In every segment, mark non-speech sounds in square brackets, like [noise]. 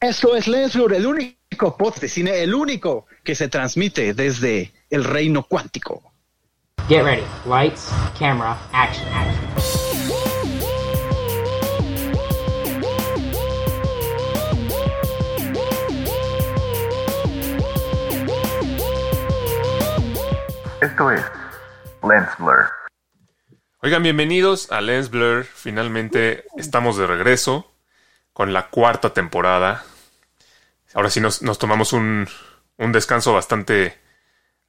Esto es Lensblur, el único podcast de cine, el único que se transmite desde el reino cuántico. Get ready. Lights, camera, action, action. Esto es Lens Blur. Oigan, bienvenidos a Lens Blur. Finalmente estamos de regreso con la cuarta temporada. Ahora sí nos, nos tomamos un, un descanso bastante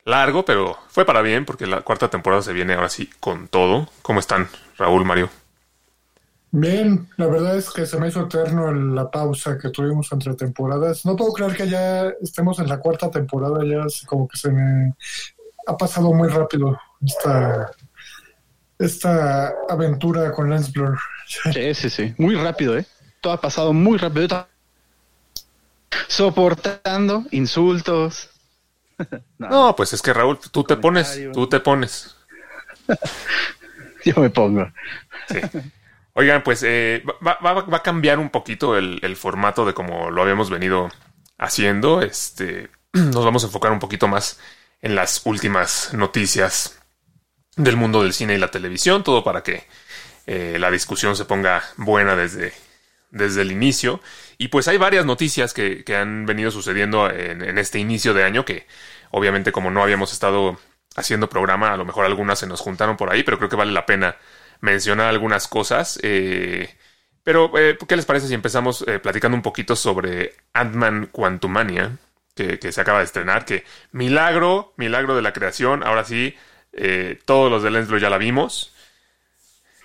largo, pero fue para bien porque la cuarta temporada se viene ahora sí con todo. ¿Cómo están, Raúl, Mario? Bien, la verdad es que se me hizo eterno la pausa que tuvimos entre temporadas. No puedo creer que ya estemos en la cuarta temporada, ya es como que se me ha pasado muy rápido esta, esta aventura con Lens Blur. Sí, sí, sí. Muy rápido, ¿eh? Todo ha pasado muy rápido. Soportando insultos. [laughs] No, pues es que Raúl, tú te pones, tú te pones. [laughs] Yo me pongo. Sí. Oigan, pues eh, va, va- va a cambiar un poquito el, el formato de como lo habíamos venido haciendo. Este, [clears throat] nos vamos a enfocar un poquito más en las últimas noticias del mundo del cine y la televisión, todo para que eh, la discusión se ponga buena desde, desde el inicio. Y pues hay varias noticias que, que han venido sucediendo en, este inicio de año que obviamente como no habíamos estado haciendo programa, a lo mejor algunas se nos juntaron por ahí, pero creo que vale la pena mencionar algunas cosas. eh, pero, eh, ¿qué les parece si empezamos eh, platicando un poquito sobre Ant-Man Quantumania, que, que se acaba de estrenar? Que milagro, milagro de la creación, ahora sí, eh, todos los de Lensblow ya la vimos,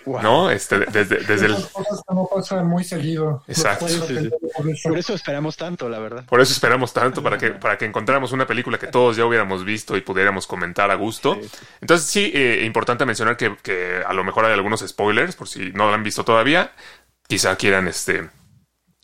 Wow. ¿no? Este, desde, desde el... Cosas que no pasan muy seguido. Exacto. Sí, sí, eso. Por eso esperamos tanto, la verdad. Por eso esperamos tanto, para que, para que encontráramos una película que todos ya hubiéramos visto y pudiéramos comentar a gusto. Entonces sí, eh, importante mencionar que, que a lo mejor hay algunos spoilers, por si no lo han visto todavía. Quizá quieran este,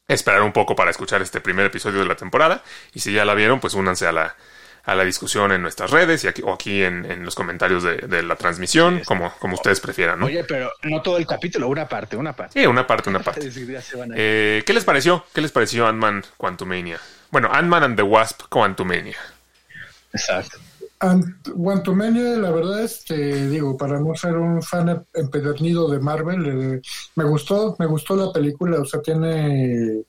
esperar un poco para escuchar este primer episodio de la temporada. Y si ya la vieron, pues únanse a la, a la discusión en nuestras redes y aquí, o aquí en, en los comentarios de, de la transmisión, como, como ustedes prefieran, ¿no? Oye, pero no todo el capítulo, una parte, una parte. Sí, una parte, una [laughs] parte. Eh, ¿Qué les pareció? ¿Qué les pareció Ant-Man Quantumania? Bueno, Ant-Man and the Wasp Quantumania. Exacto. Ant- Quantumania, la verdad, este, digo, para no ser un fan empedernido de Marvel, eh, me gustó, me gustó la película, o sea, tiene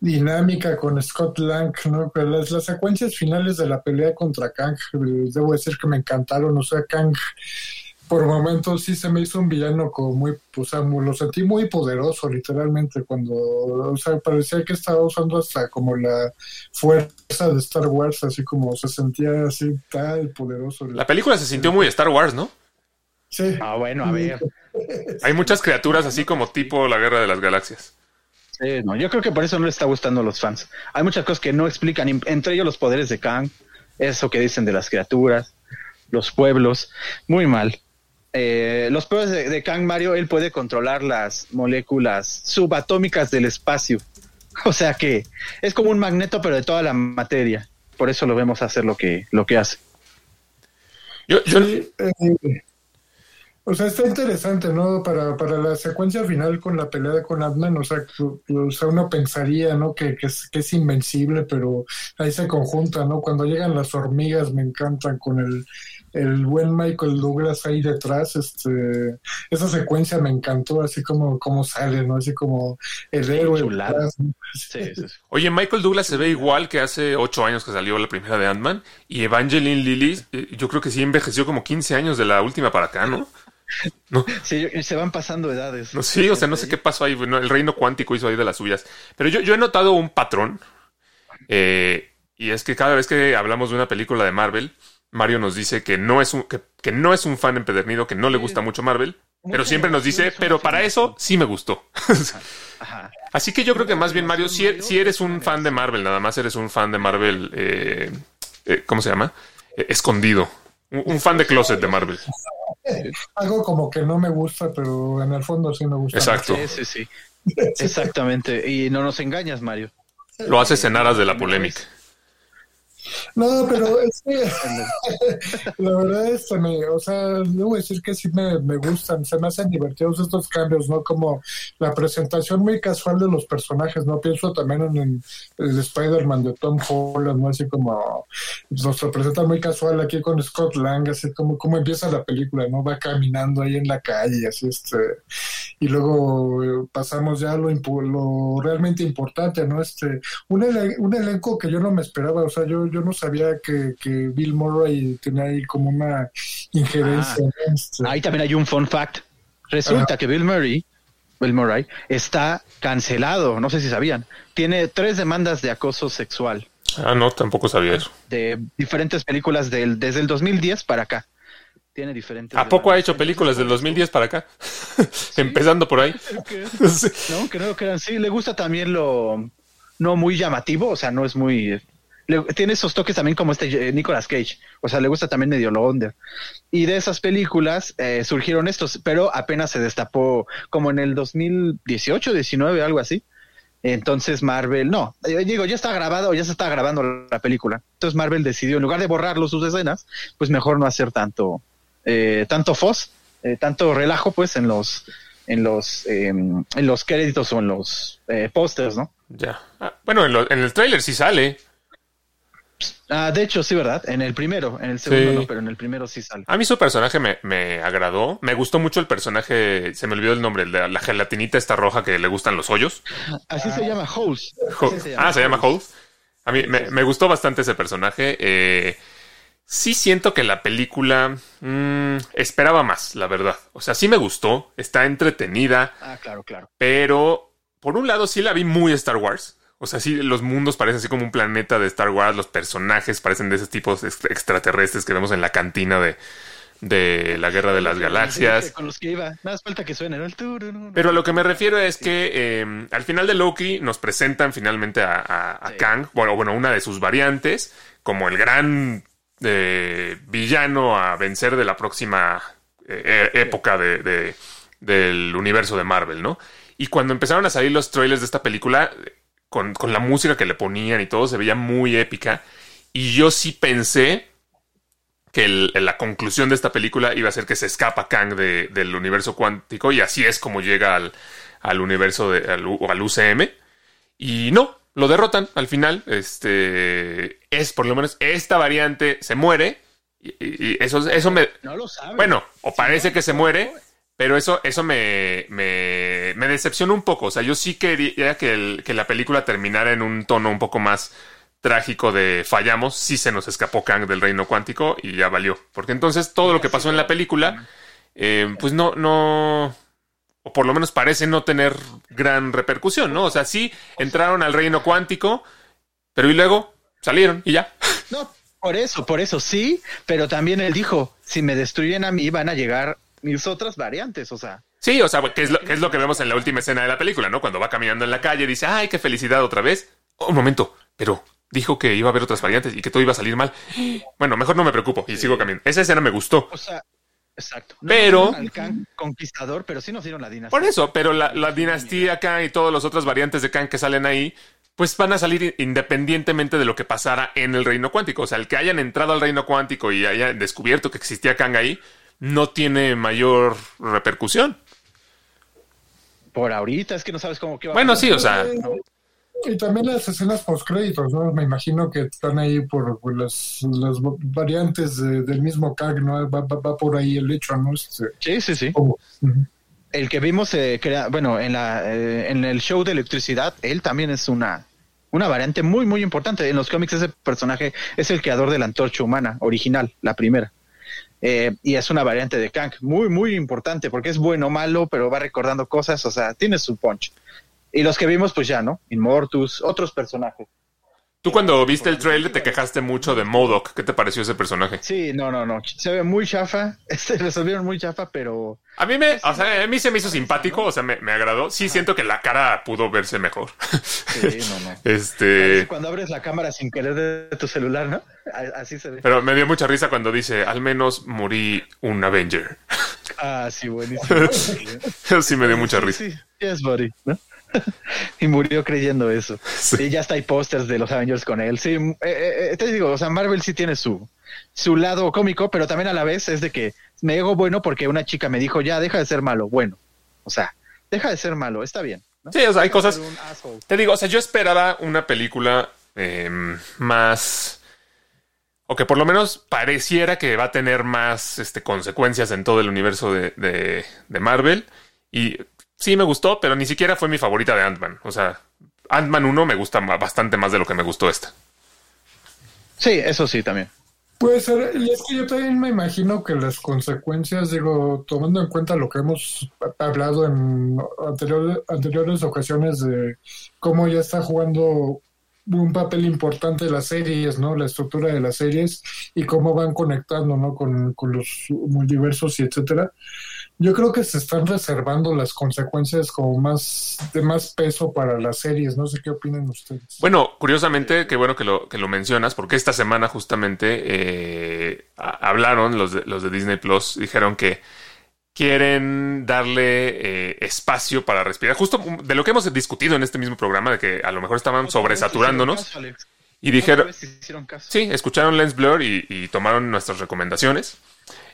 dinámica con Scott Lang, ¿no? Pero las, las secuencias finales de la pelea contra Kang, eh, debo decir que me encantaron, o sea, Kang por momentos sí se me hizo un villano como muy, o sea, muy- lo sentí muy poderoso, literalmente, cuando, o sea, parecía que estaba usando hasta como la fuerza de Star Wars, así como se sentía así tal poderoso. La película se sintió muy Star Wars, ¿no? Sí. Ah, bueno, a ver. Hay muchas criaturas así como tipo la Guerra de las Galaxias. Sí, no, yo creo que por eso no le está gustando a los fans. Hay muchas cosas que no explican, entre ellos los poderes de Kang, eso que dicen de las criaturas, los pueblos, muy mal. Eh, los poderes de, de Kang Mario, él puede controlar las moléculas subatómicas del espacio. [laughs] O sea que es como un magneto, pero de toda la materia. Por eso lo vemos hacer lo que, lo que hace. Yo, yo- Sí, eh, o sea, está interesante, ¿no? Para, para la secuencia final con la pelea con Ant-Man, o sea, o sea, uno pensaría, ¿no? Que, que, es, que es invencible, pero ahí se conjunta, ¿no? Cuando llegan las hormigas, me encantan con el, el buen Michael Douglas ahí detrás, este, esa secuencia me encantó, así como, como sale, ¿no? Así como el héroe. detrás, ¿no? Sí, sí, sí. oye, Michael Douglas se ve igual que hace ocho años que salió la primera de Ant-Man. Y Evangeline Lilly, eh, yo creo que sí envejeció como 15 años de la última para acá, ¿no? Sí, se van pasando edades. No, sí, o sea, no sé qué pasó ahí. bueno, el reino cuántico hizo ahí de las suyas. Pero yo, yo he notado un patrón. eh, y es que cada vez que hablamos de una película de Marvel, Mario nos dice que no es un, que, que no es un fan empedernido, que no le gusta mucho Marvel. Pero siempre nos dice, pero para eso sí me gustó. Ajá. Así que yo creo que más bien, Mario, si, e- eres un fan de Marvel, nada más eres un fan de Marvel, eh, eh, ¿cómo se llama? Escondido. Un, un fan de closet de Marvel. [laughs] Algo como que no me gusta, pero en el fondo sí me gusta. Exacto. Sí, sí, sí. Exactamente. Y no nos engañas, Mario. Lo haces en aras de la polémica. No, pero [laughs] es que [laughs] la verdad es que me, o sea, debo decir que sí me, me gustan, se me hacen divertidos estos cambios, ¿no? Como la presentación muy casual de los personajes, ¿no? Pienso también en el, el Spider-Man de Tom Holland, ¿no? Así como nos presenta muy casual aquí con Scott Lang, así como, como empieza la película, ¿no? Va caminando ahí en la calle, así este, y luego eh, pasamos ya a lo, lo realmente importante, ¿no? Este, un, ele- un elenco que yo no me esperaba, o sea, yo, yo no sabía que, que Bill Murray tenía ahí como una injerencia. ¿no? Este, Ahí también hay un fun fact. Resulta que Bill Murray, Bill Murray está cancelado, no sé si sabían. Tiene tres demandas de acoso sexual Ah, no, tampoco sabía eso. de diferentes películas del, desde el 2010 para acá. Tiene diferentes. ¿A poco ha hecho películas del 2010 para acá? [laughs] Empezando por ahí. Creo que- [laughs] Sí. No, que lo crean. Sí, le gusta también lo no muy llamativo, o sea, no es muy. le- tiene esos toques también como este eh, Nicolas Cage, o sea, le gusta también medio lo under. Y de esas películas eh, surgieron estos, pero apenas se destapó como en el 2018, 19, algo así. Entonces Marvel, no, eh, digo, ya está grabado, ya se está grabando la película. Entonces Marvel decidió, en lugar de borrarlo sus escenas, pues mejor no hacer tanto, eh, tanto fos, eh, tanto relajo, pues en los, en los, eh, en los créditos o en los eh, pósters, ¿no? Ya. Ah, bueno, en, lo- en el tráiler sí sale. Ah, de hecho, sí, ¿verdad? En el primero, en el segundo Sí. no, pero en el primero sí sale. A mí su personaje me, me agradó. Me gustó mucho el personaje. Se me olvidó el nombre, la gelatinita esta roja que le gustan los hoyos. Así se llama Holes. Ho- Así se llama ah, se llama Holes. Holes. A mí me, me gustó bastante ese personaje. Eh, sí siento que la película mm, esperaba más, la verdad. O sea, sí me gustó. Está entretenida. Ah, claro, claro. Pero, por un lado, sí la vi muy Star Wars. O sea, sí, los mundos parecen así como un planeta de Star Wars. Los personajes parecen de esos tipos extra- extraterrestres que vemos en la cantina de, de la Guerra de las Galaxias. Con los que iba. Nada más falta que suene, ¿no? Pero a lo que me refiero es que eh, al final de Loki nos presentan finalmente a, a- a Sí. Kang, bueno, bueno, una de sus variantes, como el gran eh, villano a vencer de la próxima eh, e- época de, de- del universo de Marvel, ¿no? Y cuando empezaron a salir los trailers de esta película, con, con la música que le ponían y todo, se veía muy épica. Y yo sí pensé que la conclusión de esta película iba a ser que se escapa Kang de- del universo cuántico y así es como llega al, al universo de, al UCM. Y no, lo derrotan al final. Este es por lo menos esta variante se muere. Y, y- eso, eso me. No lo sabe. Bueno, o Sí, parece no, que se muere, no. pero eso, eso me, me, me decepcionó un poco. O sea, yo sí quería que, el- que la película terminara en un tono un poco más trágico de fallamos, sí se nos escapó Kang del reino cuántico y ya valió. Porque entonces todo lo que pasó en la película, eh, pues no, no, o por lo menos parece no tener gran repercusión, ¿no? O sea, sí entraron al reino cuántico, pero y luego salieron y ya. [laughs] No, por eso, por eso sí, pero también él dijo, si me destruyen a mí van a llegar mis otras variantes, o sea, Sí, o sea, que es, lo, que es lo que vemos en la última escena de la película, ¿no? Cuando va caminando en la calle, dice, ay, qué felicidad otra vez. Oh, un momento, pero dijo que iba a haber otras variantes y que todo iba a salir mal. [gasps] Bueno, mejor no me preocupo y sigo caminando. Esa escena me gustó. o sea, exacto. No Pero- al Kang conquistador, pero sí nos dieron la dinastía. Por eso, pero la, la dinastía Kang y todas las otras variantes de Kang que salen ahí, pues van a salir independientemente de lo que pasara en el reino cuántico. O sea, el que hayan entrado al reino cuántico y hayan descubierto que existía Kang ahí, no tiene mayor repercusión. Por ahorita es que no sabes cómo que va a Bueno, sí, o sea, Y también las escenas postcréditos, ¿no? Me imagino que están ahí por, por las, las variantes de- del mismo CAG, ¿no? Va, va- va por ahí el hecho, ¿no? Este, Sí, sí, sí. El que vimos, eh, crea- bueno, en, la, eh, en el show de electricidad, él también es una, una variante muy, muy importante. En los cómics ese personaje es el creador de la antorcha humana original, la primera. Eh, y es una variante de Kang muy, muy importante porque es bueno o malo, pero va recordando cosas, o sea, tiene su punch. Y los que vimos, pues ya, ¿no? Inmortus, otros personajes. tú cuando viste el trailer te quejaste mucho de Modok. ¿Qué te pareció ese personaje? Sí, no, no, no. Se ve muy chafa. [laughs] Se resolvieron muy chafa, pero A mí me, o sea, a mí se me hizo simpático, o sea, me, me agradó. Sí siento que la cara pudo verse mejor. sí, no, no. [laughs] Este, Cuando abres la cámara sin querer de tu celular, ¿no? Así se ve. pero me dio mucha risa cuando dice, al menos morí un Avenger. Ah, sí, buenísimo. [laughs] sí me dio mucha risa. Sí, sí, yes, buddy. ¿no? [laughs] y murió creyendo eso. Sí. Y ya está hay pósters de los Avengers con él. Sí, eh, eh, eh, te digo, o sea, Marvel sí tiene su, su lado cómico, pero también a la vez es de que me digo bueno porque una chica me dijo, ya, deja de ser malo. Bueno, o sea, deja de ser malo, está bien. ¿no? Sí, o sea, hay cosas. Te digo, o sea, yo esperaba una película eh, más. O que por lo menos pareciera que va a tener más este, consecuencias en todo el universo de, de- de Marvel. Y sí me gustó, pero ni siquiera fue mi favorita de Ant-Man. O sea, Ant-Man 1 me gusta bastante más de lo que me gustó esta. Sí, eso sí, también. Puede ser, y es que yo también me imagino que las consecuencias, digo, tomando en cuenta lo que hemos hablado en anterior- anteriores ocasiones de cómo ya está jugando un papel importante las series, ¿no? La estructura de las series y cómo van conectando, ¿no? Con, con los multiversos y etcétera. Yo creo que se están reservando las consecuencias como más de más peso para las series. No sé qué opinan ustedes. Bueno, curiosamente, qué bueno que lo, que lo mencionas, porque esta semana justamente eh, a- hablaron los de, los de Disney Plus, dijeron que quieren darle eh, espacio para respirar. Justo de lo que hemos discutido en este mismo programa, de que a lo mejor estaban sobresaturándonos. Y dijeron, sí, escucharon Lens Blur y, y tomaron nuestras recomendaciones.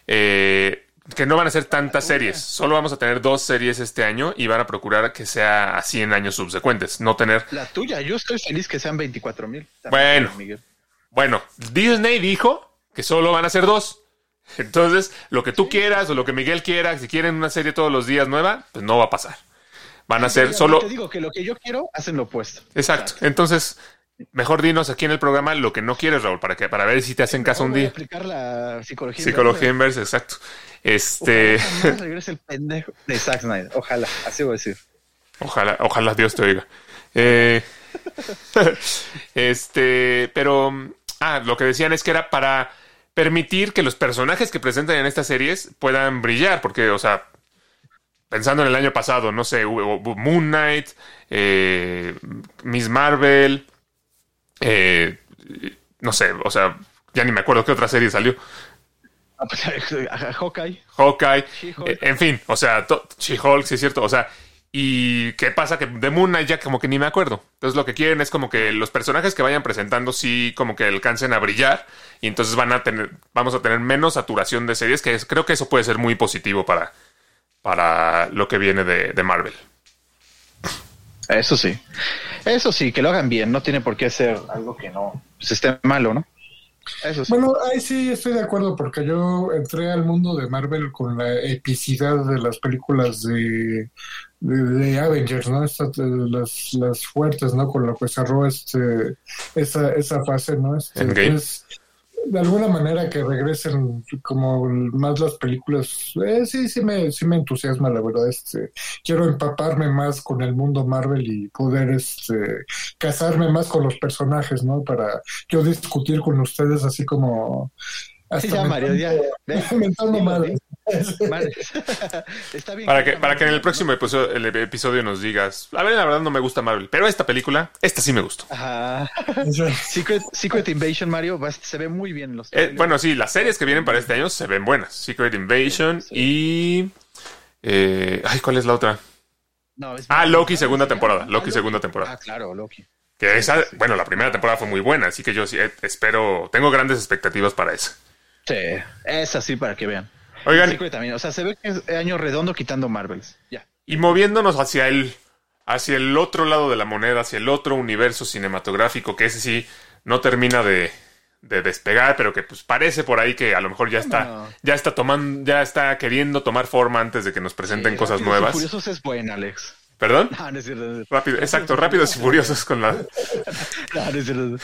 Eh, que no van a ser tantas series, solo vamos a tener dos series este año y van a procurar que sea así en años subsecuentes, no tener La tuya, yo estoy feliz que sean 24 mil. Bueno. Miguel. Bueno, Disney dijo que solo van a ser dos. [laughs] Entonces, lo que tú quieras o lo que Miguel quiera, si quieren una serie todos los días nueva, pues no va a pasar. Van a ser solo... Te digo que lo que yo quiero, hacen lo opuesto. Exacto. Entonces, mejor dinos aquí en el programa lo que no quieres, Raúl, para que para ver si te hacen caso un día. aplicar la psicología. Psicología inversa, exacto. Este, Ojalá [laughs] regrese el pendejo de Zack Snyder. Ojalá, así voy a decir. ojalá, ojalá Dios te oiga. Eh, [laughs] este, pero, ah, lo que decían es que era para permitir que los personajes que presentan en estas series puedan brillar, porque, o sea, pensando en el año pasado, no sé, Moon Knight, eh, Miss Marvel, eh, no sé, o sea, ya ni me acuerdo qué otra serie salió. Ah, pues, [laughs] Hawkeye. Hawkeye, eh, en fin, o sea, She-Hulk, sí es cierto, o sea, y qué pasa que de Moon Knight ya como que ni me acuerdo. Entonces lo que quieren es como que los personajes que vayan presentando sí como que alcancen a brillar y entonces van a tener, vamos a tener menos saturación de series, que es- creo que eso puede ser muy positivo para, para lo que viene de, de Marvel. Eso sí. Eso sí, que lo hagan bien. No tiene por qué ser algo que no pues, esté malo, ¿no? Eso sí. Bueno, ahí sí estoy de acuerdo porque yo entré al mundo de Marvel con la epicidad de las películas de, de, de Avengers, ¿no? Estas, las, las fuertes, ¿no? Con lo que cerró este, esa, esa fase, ¿no? Este, entonces, de alguna manera que regresen como más las películas, eh, sí, sí me, sí me entusiasma, la verdad. Este, quiero empaparme más con el mundo Marvel y poder este, casarme más con los personajes, ¿no? Para yo discutir con ustedes así como... [laughs] Sí, ya, Mario, ya. Madre. [laughs] Está bien. Para que, para que en el próximo episodio, el episodio nos digas, a ver, la verdad no me gusta Marvel, pero esta película, esta sí me gustó. Ajá. Secret, Secret Invasion, Mario, va- se ve muy bien en los Eh, bueno, sí, las series que vienen para este año se ven buenas. Secret Invasion y... eh, ay, ¿cuál es la otra? No, es- Ah, Loki segunda Ah, temporada. Loki segunda temporada. Ah, claro, Loki. Que esa, bueno, la primera temporada fue muy buena, así que yo sí eh, espero, tengo grandes expectativas para esa. Sí, es así para que vean. Oigan, también, o sea, se ve que es año redondo quitando Marvels. Ya. y moviéndonos hacia el, hacia el otro lado de la moneda, hacia el otro universo cinematográfico, que ese sí no termina de, de despegar, pero que pues parece por ahí que a lo mejor ya está, No. ya está tomando, ya está queriendo tomar forma antes de que nos presenten Sí, cosas Rápidos y nuevas. Furiosos es buena, Alex. ¿Perdón? No, no es cierto. no es cierto. Rápido, exacto, rápidos y furiosos con la. [laughs] No, no es cierto.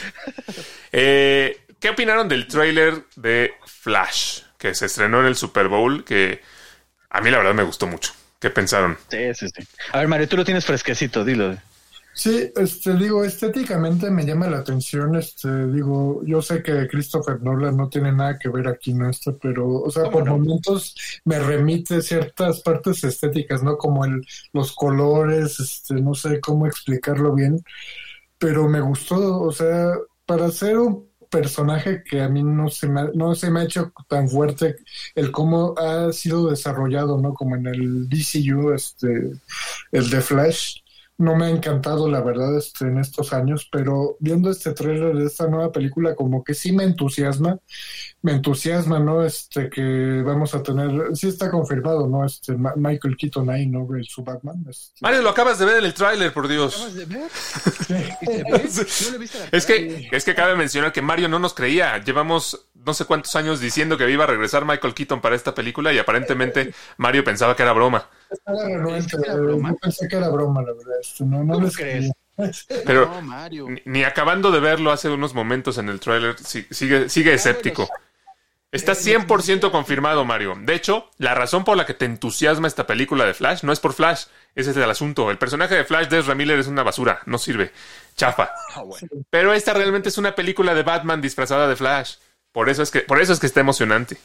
Eh, ¿Qué opinaron del tráiler de Flash que se estrenó en el Super Bowl? Que a mí la verdad me gustó mucho. ¿Qué pensaron? Sí, sí, sí. A ver, Mario, tú lo tienes fresquecito, dilo. Sí, este, digo, estéticamente me llama la atención, este, digo, yo sé que Christopher Nolan no tiene nada que ver aquí en esto, pero, o sea, ¿Cómo por no? momentos me remite ciertas partes estéticas, ¿no? Como el, los colores, este, no sé cómo explicarlo bien, pero me gustó, o sea, para ser un personaje que a mí no se me, ha- no se me ha hecho tan fuerte el cómo ha sido desarrollado, ¿no? Como en el DCU, este, el de Flash. No me ha encantado, la verdad, este, en estos años, pero viendo este tráiler de esta nueva película, como que sí me entusiasma, me entusiasma, ¿no? Este, que vamos a tener, sí está confirmado, ¿no? Este, Ma- Michael Keaton ahí, ¿no? El su Batman. este. Mario, lo acabas de ver en el tráiler, por Dios. ¿Acabas de ver? ¿Y se ve? [laughs] ¿No le viste la Es que, es que cabe mencionar que Mario no nos creía. Llevamos no sé cuántos años diciendo que iba a regresar Michael Keaton para esta película y aparentemente Mario pensaba que era broma. Estaba renuente, que era eh, broma. yo pensé que era broma, la verdad. No, no ¿Cómo les crees? [laughs] Pero No, Mario. ni, ni acabando de verlo hace unos momentos en el tráiler, si- sigue, sigue escéptico. Está 100% confirmado, Mario. De hecho, la razón por la que te entusiasma esta película de Flash no es por Flash. Ese es el asunto. El personaje de Flash de Ezra Miller es una basura. No sirve. Chafa. Ah. Pero esta realmente es una película de Batman disfrazada de Flash. Por eso es que, por eso es que está emocionante.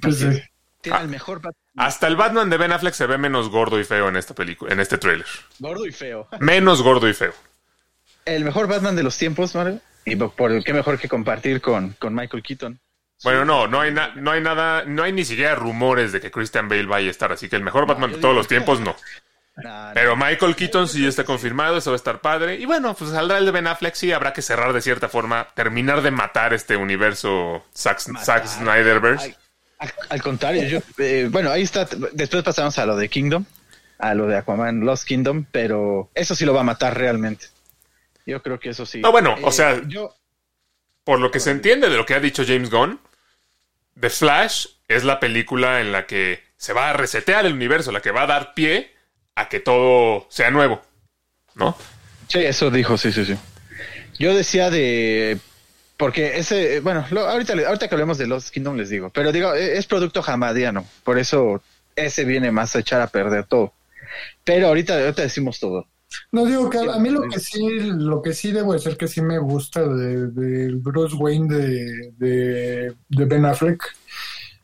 Pues, sí. Tiene Ah. el mejor Hasta el Batman de Ben Affleck se ve menos gordo y feo en esta película, en este tráiler. gordo y feo. Menos gordo y feo. El mejor Batman de los tiempos, Mario. Y por- por qué mejor que compartir con, con Michael Keaton. Bueno, no, no hay, na- no hay nada, no hay ni siquiera rumores de que Christian Bale vaya a estar, así que el mejor Batman de todos los tiempos no. Pero Michael Keaton sí está confirmado, eso va a estar padre. Y bueno, pues saldrá el de Ben Affleck, sí, habrá que cerrar de cierta forma, terminar de matar este universo Zack, Zack Snyderverse. Al, al contrario, yo, eh, bueno, ahí está. Después pasamos a lo de Kingdom, a lo de Aquaman Lost Kingdom, pero eso sí lo va a matar realmente. Yo creo que eso sí. No, bueno, o Eh, sea- yo, Por lo que se entiende de lo que ha dicho James Gunn, The Flash es la película en la que se va a resetear el universo, la que va a dar pie a que todo sea nuevo. ¿No? sí, eso dijo, sí, sí, sí. Yo decía de. Porque ese, bueno, lo- ahorita, ahorita que hablemos de Lost Kingdom les digo, pero digo, e- es producto jamadiano, por eso ese viene más a echar a perder todo. Pero ahorita, ahorita decimos todo. No digo que a mí lo que sí, lo que sí debo decir que sí me gusta de, del Bruce Wayne de, de, de Ben Affleck.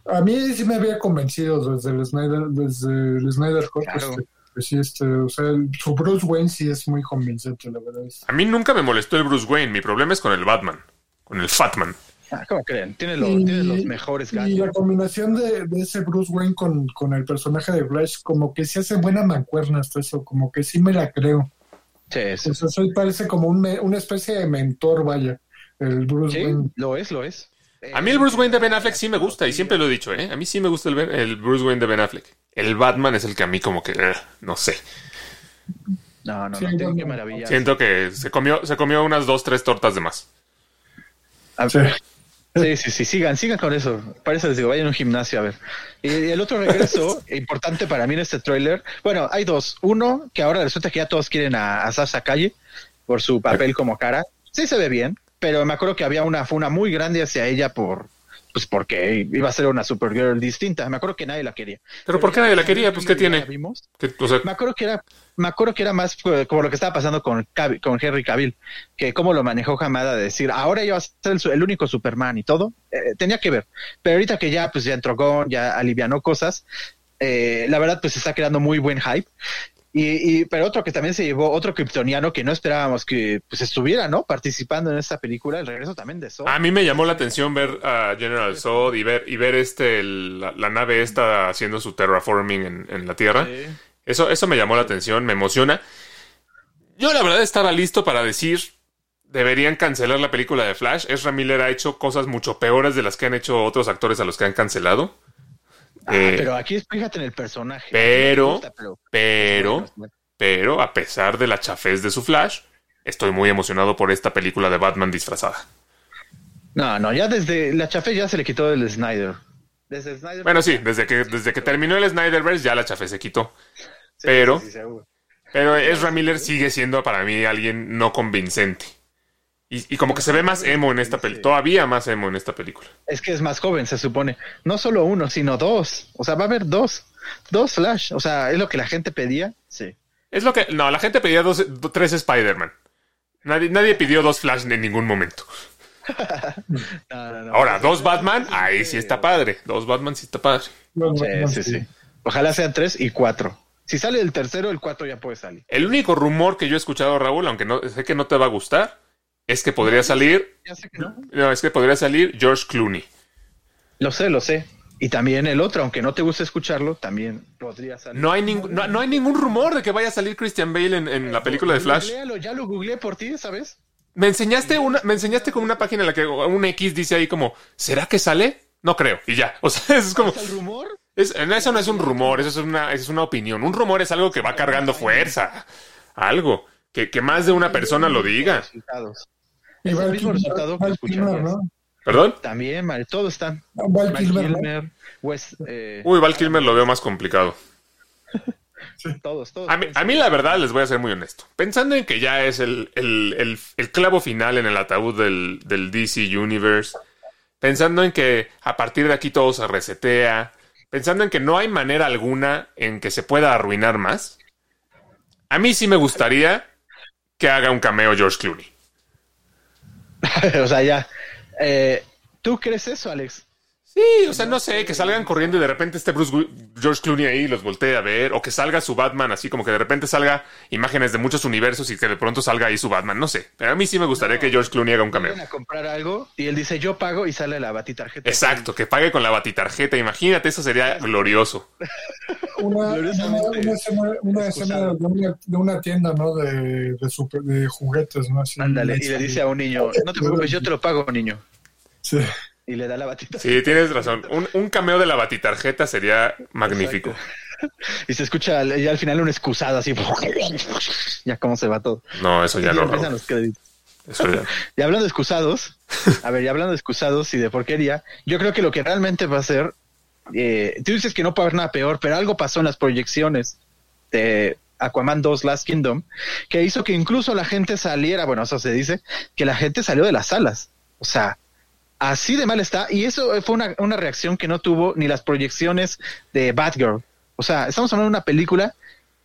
A mí sí me había convencido desde el Snyder, desde el Snyder Cut, Claro. este, que sí, este, o sea, el- su Bruce Wayne sí es muy convincente, la verdad. es- A mí nunca me molestó el Bruce Wayne, mi problema es con el Batman, con el Fatman. Ah, ¿Cómo creen? Tiene, lo- Y- tiene los mejores Y la combinación de, de ese Bruce Wayne con, con el personaje de Flash, como que se hace buena mancuerna hasta eso, como que sí me la creo. Sí, sí. O sea, soy, parece como un me- una especie de mentor, vaya, el Bruce Sí, Wayne. lo es, lo es. A mí el Bruce Wayne de Ben Affleck sí me gusta y siempre lo he dicho, ¿eh? A mí sí me gusta el, Ben- el Bruce Wayne de Ben Affleck. El Batman es el que a mí como que, eh, no sé. No, no, Sí, no, tengo que maravilla. Siento que se comió, se comió unas dos, tres tortas de más. Sí. Sí, sí, sí, sigan, sigan con eso. Para eso les digo, vayan a un gimnasio a ver. Y el otro regreso, [laughs] importante para mí en este tráiler, bueno, hay dos. Uno, que ahora resulta que ya todos quieren a, a Sasha Calle por su papel como cara. Sí se ve bien, pero me acuerdo que había una funa muy grande hacia ella por pues porque iba a ser una Supergirl distinta. Me acuerdo que nadie la quería. Pero ¿por qué nadie la quería? Pues ¿qué tiene? vimos. Que, o sea, Me acuerdo que era, me acuerdo que era más eh, como lo que estaba pasando con, con Henry Cavill, que cómo lo manejó Hamada de decir, ahora va a ser el, el único Superman y todo, eh, tenía que ver. Pero ahorita que ya, pues ya entró Gon, ya alivianó cosas, eh, la verdad, pues se está creando muy buen hype. Y, y, pero otro que también se llevó, otro kryptoniano que no esperábamos que pues estuviera, ¿no? Participando en esta película, el regreso también de Zod. a mí me llamó la atención ver a General Zod y ver, y ver este, el- la, la nave esta haciendo su terraforming en, en la Tierra. Sí. Eso, eso me llamó la atención, me emociona. Yo la verdad estaba listo para decir, deberían cancelar la película de Flash. Ezra Miller ha hecho cosas mucho peores de las que han hecho otros actores a los que han cancelado. Ah, Eh, pero aquí fíjate en el personaje. pero- gusta, pero- pero, pero a pesar de la chafez de su Flash, estoy muy emocionado por esta película de Batman disfrazada. No, no, ya desde la chafé ya se le quitó el Snyder. Desde Snyder. Bueno, sí, desde que, desde que terminó el Snyderverse ya la chafé se quitó. Sí, pero- sí, sí, seguro. Pero Ezra Miller sigue siendo para mí alguien no convincente. Y, y como que se ve más emo en esta película, todavía más emo en esta película. Es que es más joven, se supone. No solo uno, sino dos. O sea, va a haber dos. Dos Flash. O sea, es lo que la gente pedía. Sí. Es lo que. No, la gente pedía dos, do- tres Spider-Man. Nadie, nadie pidió dos Flash en ningún momento. [laughs] No, no, no. Ahora, dos Batman, ahí sí está padre. Dos Batman sí está padre. Sí, sí, sí. Ojalá sean tres y cuatro. Si sale el tercero, el cuatro ya puede salir. El único rumor que yo he escuchado, Raúl, aunque no sé que no te va a gustar, es que podría salir. Ya sé que no. No, es que podría salir George Clooney. Lo sé, lo sé. Y también el otro, aunque no te guste escucharlo, también podría salir. No hay, ningún no, no hay ningún rumor de que vaya a salir Christian Bale en, en la película de Flash. Googlealo, ya lo googleé por ti, ¿sabes? Me enseñaste una, me enseñaste con una página en la que un X dice ahí como, ¿será que sale? No creo. Y ya. [laughs] O sea, es como. ¿Es el rumor? Es, eso no es un rumor, eso es una, eso es una opinión. Un rumor es algo que va cargando fuerza. Algo. Que, que más de una persona lo diga. Y Es el mismo Kilmer- resultado que escucharías. ¿no? ¿Perdón? También, mal, todos están. Val Kilmer, Wes, eh, Uy, Val Kilmer lo veo más complicado. [laughs] todos, todos. A mí, a mí, la verdad, les voy a ser muy honesto. Pensando en que ya es el, el, el, el clavo final en el ataúd del, del DC Universe, pensando en que a partir de aquí todo se resetea, pensando en que no hay manera alguna en que se pueda arruinar más, a mí sí me gustaría que haga un cameo George Clooney. [laughs] o sea, ya. Eh, ¿Tú crees eso, Alex? Sí, o sea, no sé, que salgan corriendo y de repente esté Bruce George Clooney ahí y los voltee a ver, o que salga su Batman así como que de repente salga imágenes de muchos universos y que de pronto salga ahí su Batman, no sé. Pero a mí sí me gustaría que George Clooney haga un cameo. Vienen a comprar algo y él dice yo pago y sale la batitarjeta. Exacto, que pague con la batitarjeta, imagínate, eso sería glorioso. Una, [laughs] una, Gloriosamente una escena, una escena de, una, de una tienda, ¿no? De, de, super- de juguetes, ¿no? Así, Ándale, y le dice a un niño, no te preocupes, yo te lo pago, niño. Sí. Y le da la batita. Sí, tienes razón. Un, un cameo de la batitarjeta sería magnífico. [laughs] Y se escucha al- ya al final un excusado así. [laughs] Ya cómo se va todo. No, eso ya y no. empiezan los créditos. Eso ya. [laughs] Y hablando de excusados, a ver, y hablando de excusados y de porquería, yo creo que lo que realmente va a ser, eh, tú dices que no puede haber nada peor, pero algo pasó en las proyecciones de Aquaman 2 Last Kingdom, que hizo que incluso la gente saliera, bueno, eso se dice, que la gente salió de las salas. O sea, así de mal está. Y eso fue una, una reacción que no tuvo ni las proyecciones de Batgirl. O sea, estamos hablando de una película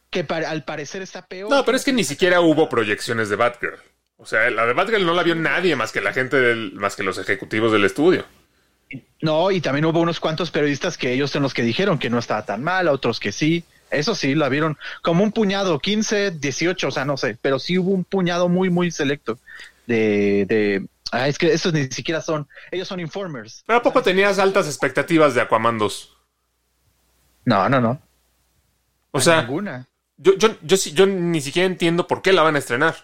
que para- al parecer está peor. No, pero es que ni siquiera hubo proyecciones de Batgirl. O sea, la de Batgirl no la vio nadie más que la gente del, más que los ejecutivos del estudio. No, y también hubo unos cuantos periodistas que ellos son los que dijeron que no estaba tan mal, otros que sí. Eso sí, la vieron como un puñado, 15, 18, o sea, no sé, pero sí hubo un puñado muy, muy selecto de... de ah, es que estos ni siquiera son, ellos son informers. Pero ¿a poco tenías altas expectativas de Aquaman 2? No, no, no. O sea, ninguna. yo, yo, yo, yo ni siquiera entiendo por qué la van a estrenar.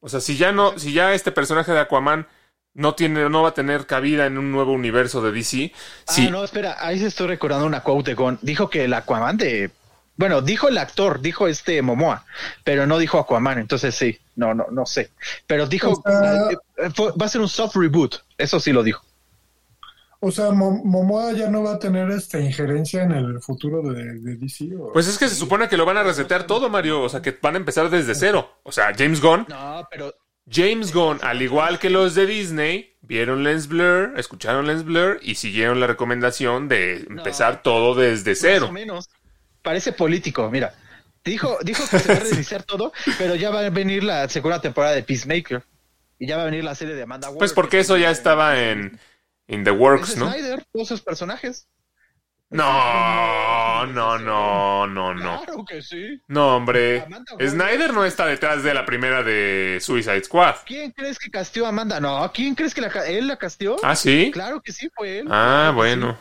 O sea, si ya no, si ya este personaje de Aquaman no tiene, no va a tener cabida en un nuevo universo de DC, sí. Ah, no, espera, ahí se estoy recordando una quote de Gon. Dijo que el Aquaman de... Bueno, dijo el actor, dijo este Momoa, pero no dijo Aquaman, entonces sí, no, no, no sé. Pero dijo, O sea- eh, fue- va a ser un soft reboot, eso sí lo dijo. O sea, Mo- Momoa ya no va a tener esta injerencia en el futuro de, de DC. ¿o? Pues es que se supone que lo van a resetear todo, Mario. O sea, que van a empezar desde cero. O sea, James Gunn No, pero James Gunn, al igual que los de Disney, vieron Lens Blur, escucharon Lens Blur y siguieron la recomendación de empezar todo desde más o cero. menos parece político, mira. Dijo, dijo que se va a reiniciar todo, pero ya va a venir la segunda temporada de Peacemaker. Y ya va a venir la serie de Amanda Waller. Pues porque eso ya estaba en in the works, ¿no? Snyder, todos sus personajes. No, no, no, no, no. Claro que sí. No, hombre. Snyder no está detrás de la primera de Suicide Squad. ¿Quién crees que casteó a Amanda? No, ¿quién crees que la, él la casteó? Ah, sí. Claro que sí, fue él. Ah, bueno.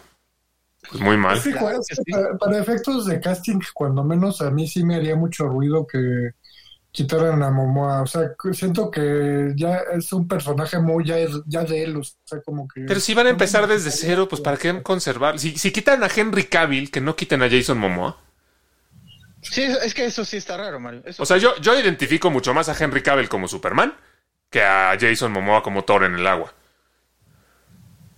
Pues muy mal. Sí, Claro es que para, para efectos de casting, cuando menos a mí sí me haría mucho ruido que quitaran a Momoa. O sea, siento que ya es un personaje muy ya, es- ya de él. O sea, como que. Pero si van a empezar desde cero, pues ¿para qué conservar? Si, si quitan a Henry Cavill, que no quiten a Jason Momoa. Sí, es es que eso sí está raro, Mario. Eso O sea, yo, yo identifico mucho más a Henry Cavill como Superman que a Jason Momoa como Thor en el agua.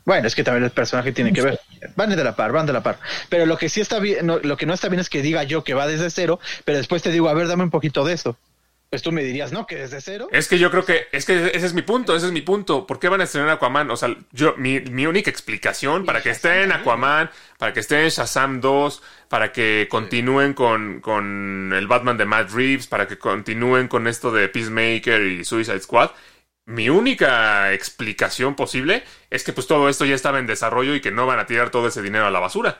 Bueno, es que también el personaje tiene que ver. Van de la par, van de la par. Pero lo que sí está bien, no, lo que no está bien es que diga yo que va desde cero, pero después te digo, a ver, dame un poquito de esto. Pues tú me dirías, no, que desde cero. Es que yo creo que, es que ese es mi punto, ese es mi punto. ¿Por qué van a estrenar Aquaman? O sea, yo, mi, mi única explicación para que esté en Aquaman, para que esté en Shazam 2, para que continúen con, con el Batman de Matt Reeves, para que continúen con esto de Peacemaker y Suicide Squad. Mi única explicación posible es que pues todo esto ya estaba en desarrollo y que no van a tirar todo ese dinero a la basura.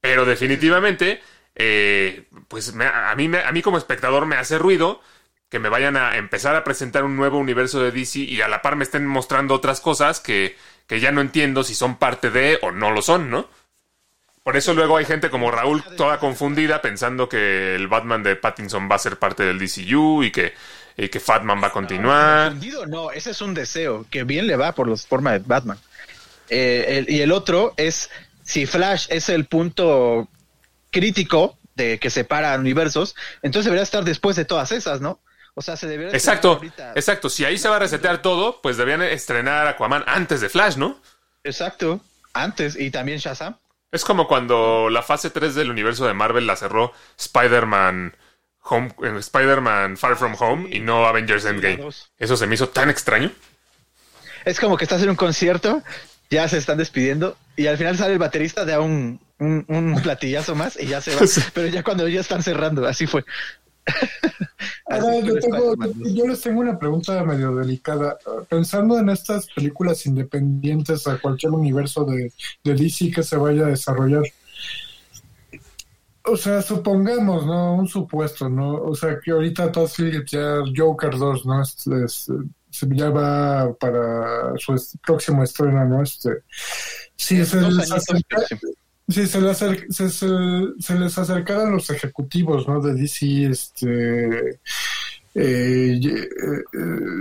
Pero definitivamente, eh, pues a, mí, a mí como espectador me hace ruido que me vayan a empezar a presentar un nuevo universo de DC y a la par me estén mostrando otras cosas que, que ya no entiendo si son parte de o no lo son, ¿no? Por eso luego hay gente como Raúl toda confundida pensando que el Batman de Pattinson va a ser parte del DCU y que, y que Fatman va a continuar. Confundido, no, ese es un deseo que bien le va por la forma de Batman. Eh, el- y el otro es si Flash es el punto crítico de que separa universos, entonces debería estar después de todas esas, ¿no? O sea, se debería Exacto, ahorita- exacto. Si ahí se va a resetear todo, pues debían estrenar Aquaman antes de Flash, ¿no? Exacto, antes y también Shazam. Es como cuando la fase 3 del universo de Marvel la cerró Spider-Man eh, Spider-Man Far From Home y no Avengers Endgame. Eso se me hizo tan extraño. Es como que estás en un concierto, ya se están despidiendo y al final sale el baterista, da un, un, un platillazo más y ya se va. [laughs] Pero ya cuando ya están cerrando, así fue. Así Ahora, tengo- yo les tengo una pregunta medio delicada. Pensando en estas películas independientes a cualquier universo de, de DC que se vaya a desarrollar. O sea, supongamos, ¿no? Un supuesto, ¿no? O sea, que ahorita Todd Phillips ya Joker 2, ¿no? Es- es- se ya va para su est- próximo estreno, ¿no? Este, si se les acerca-. Sí, se, le acer- se, se- se les acercaran los ejecutivos, ¿no? De DC, este, eh, y, eh,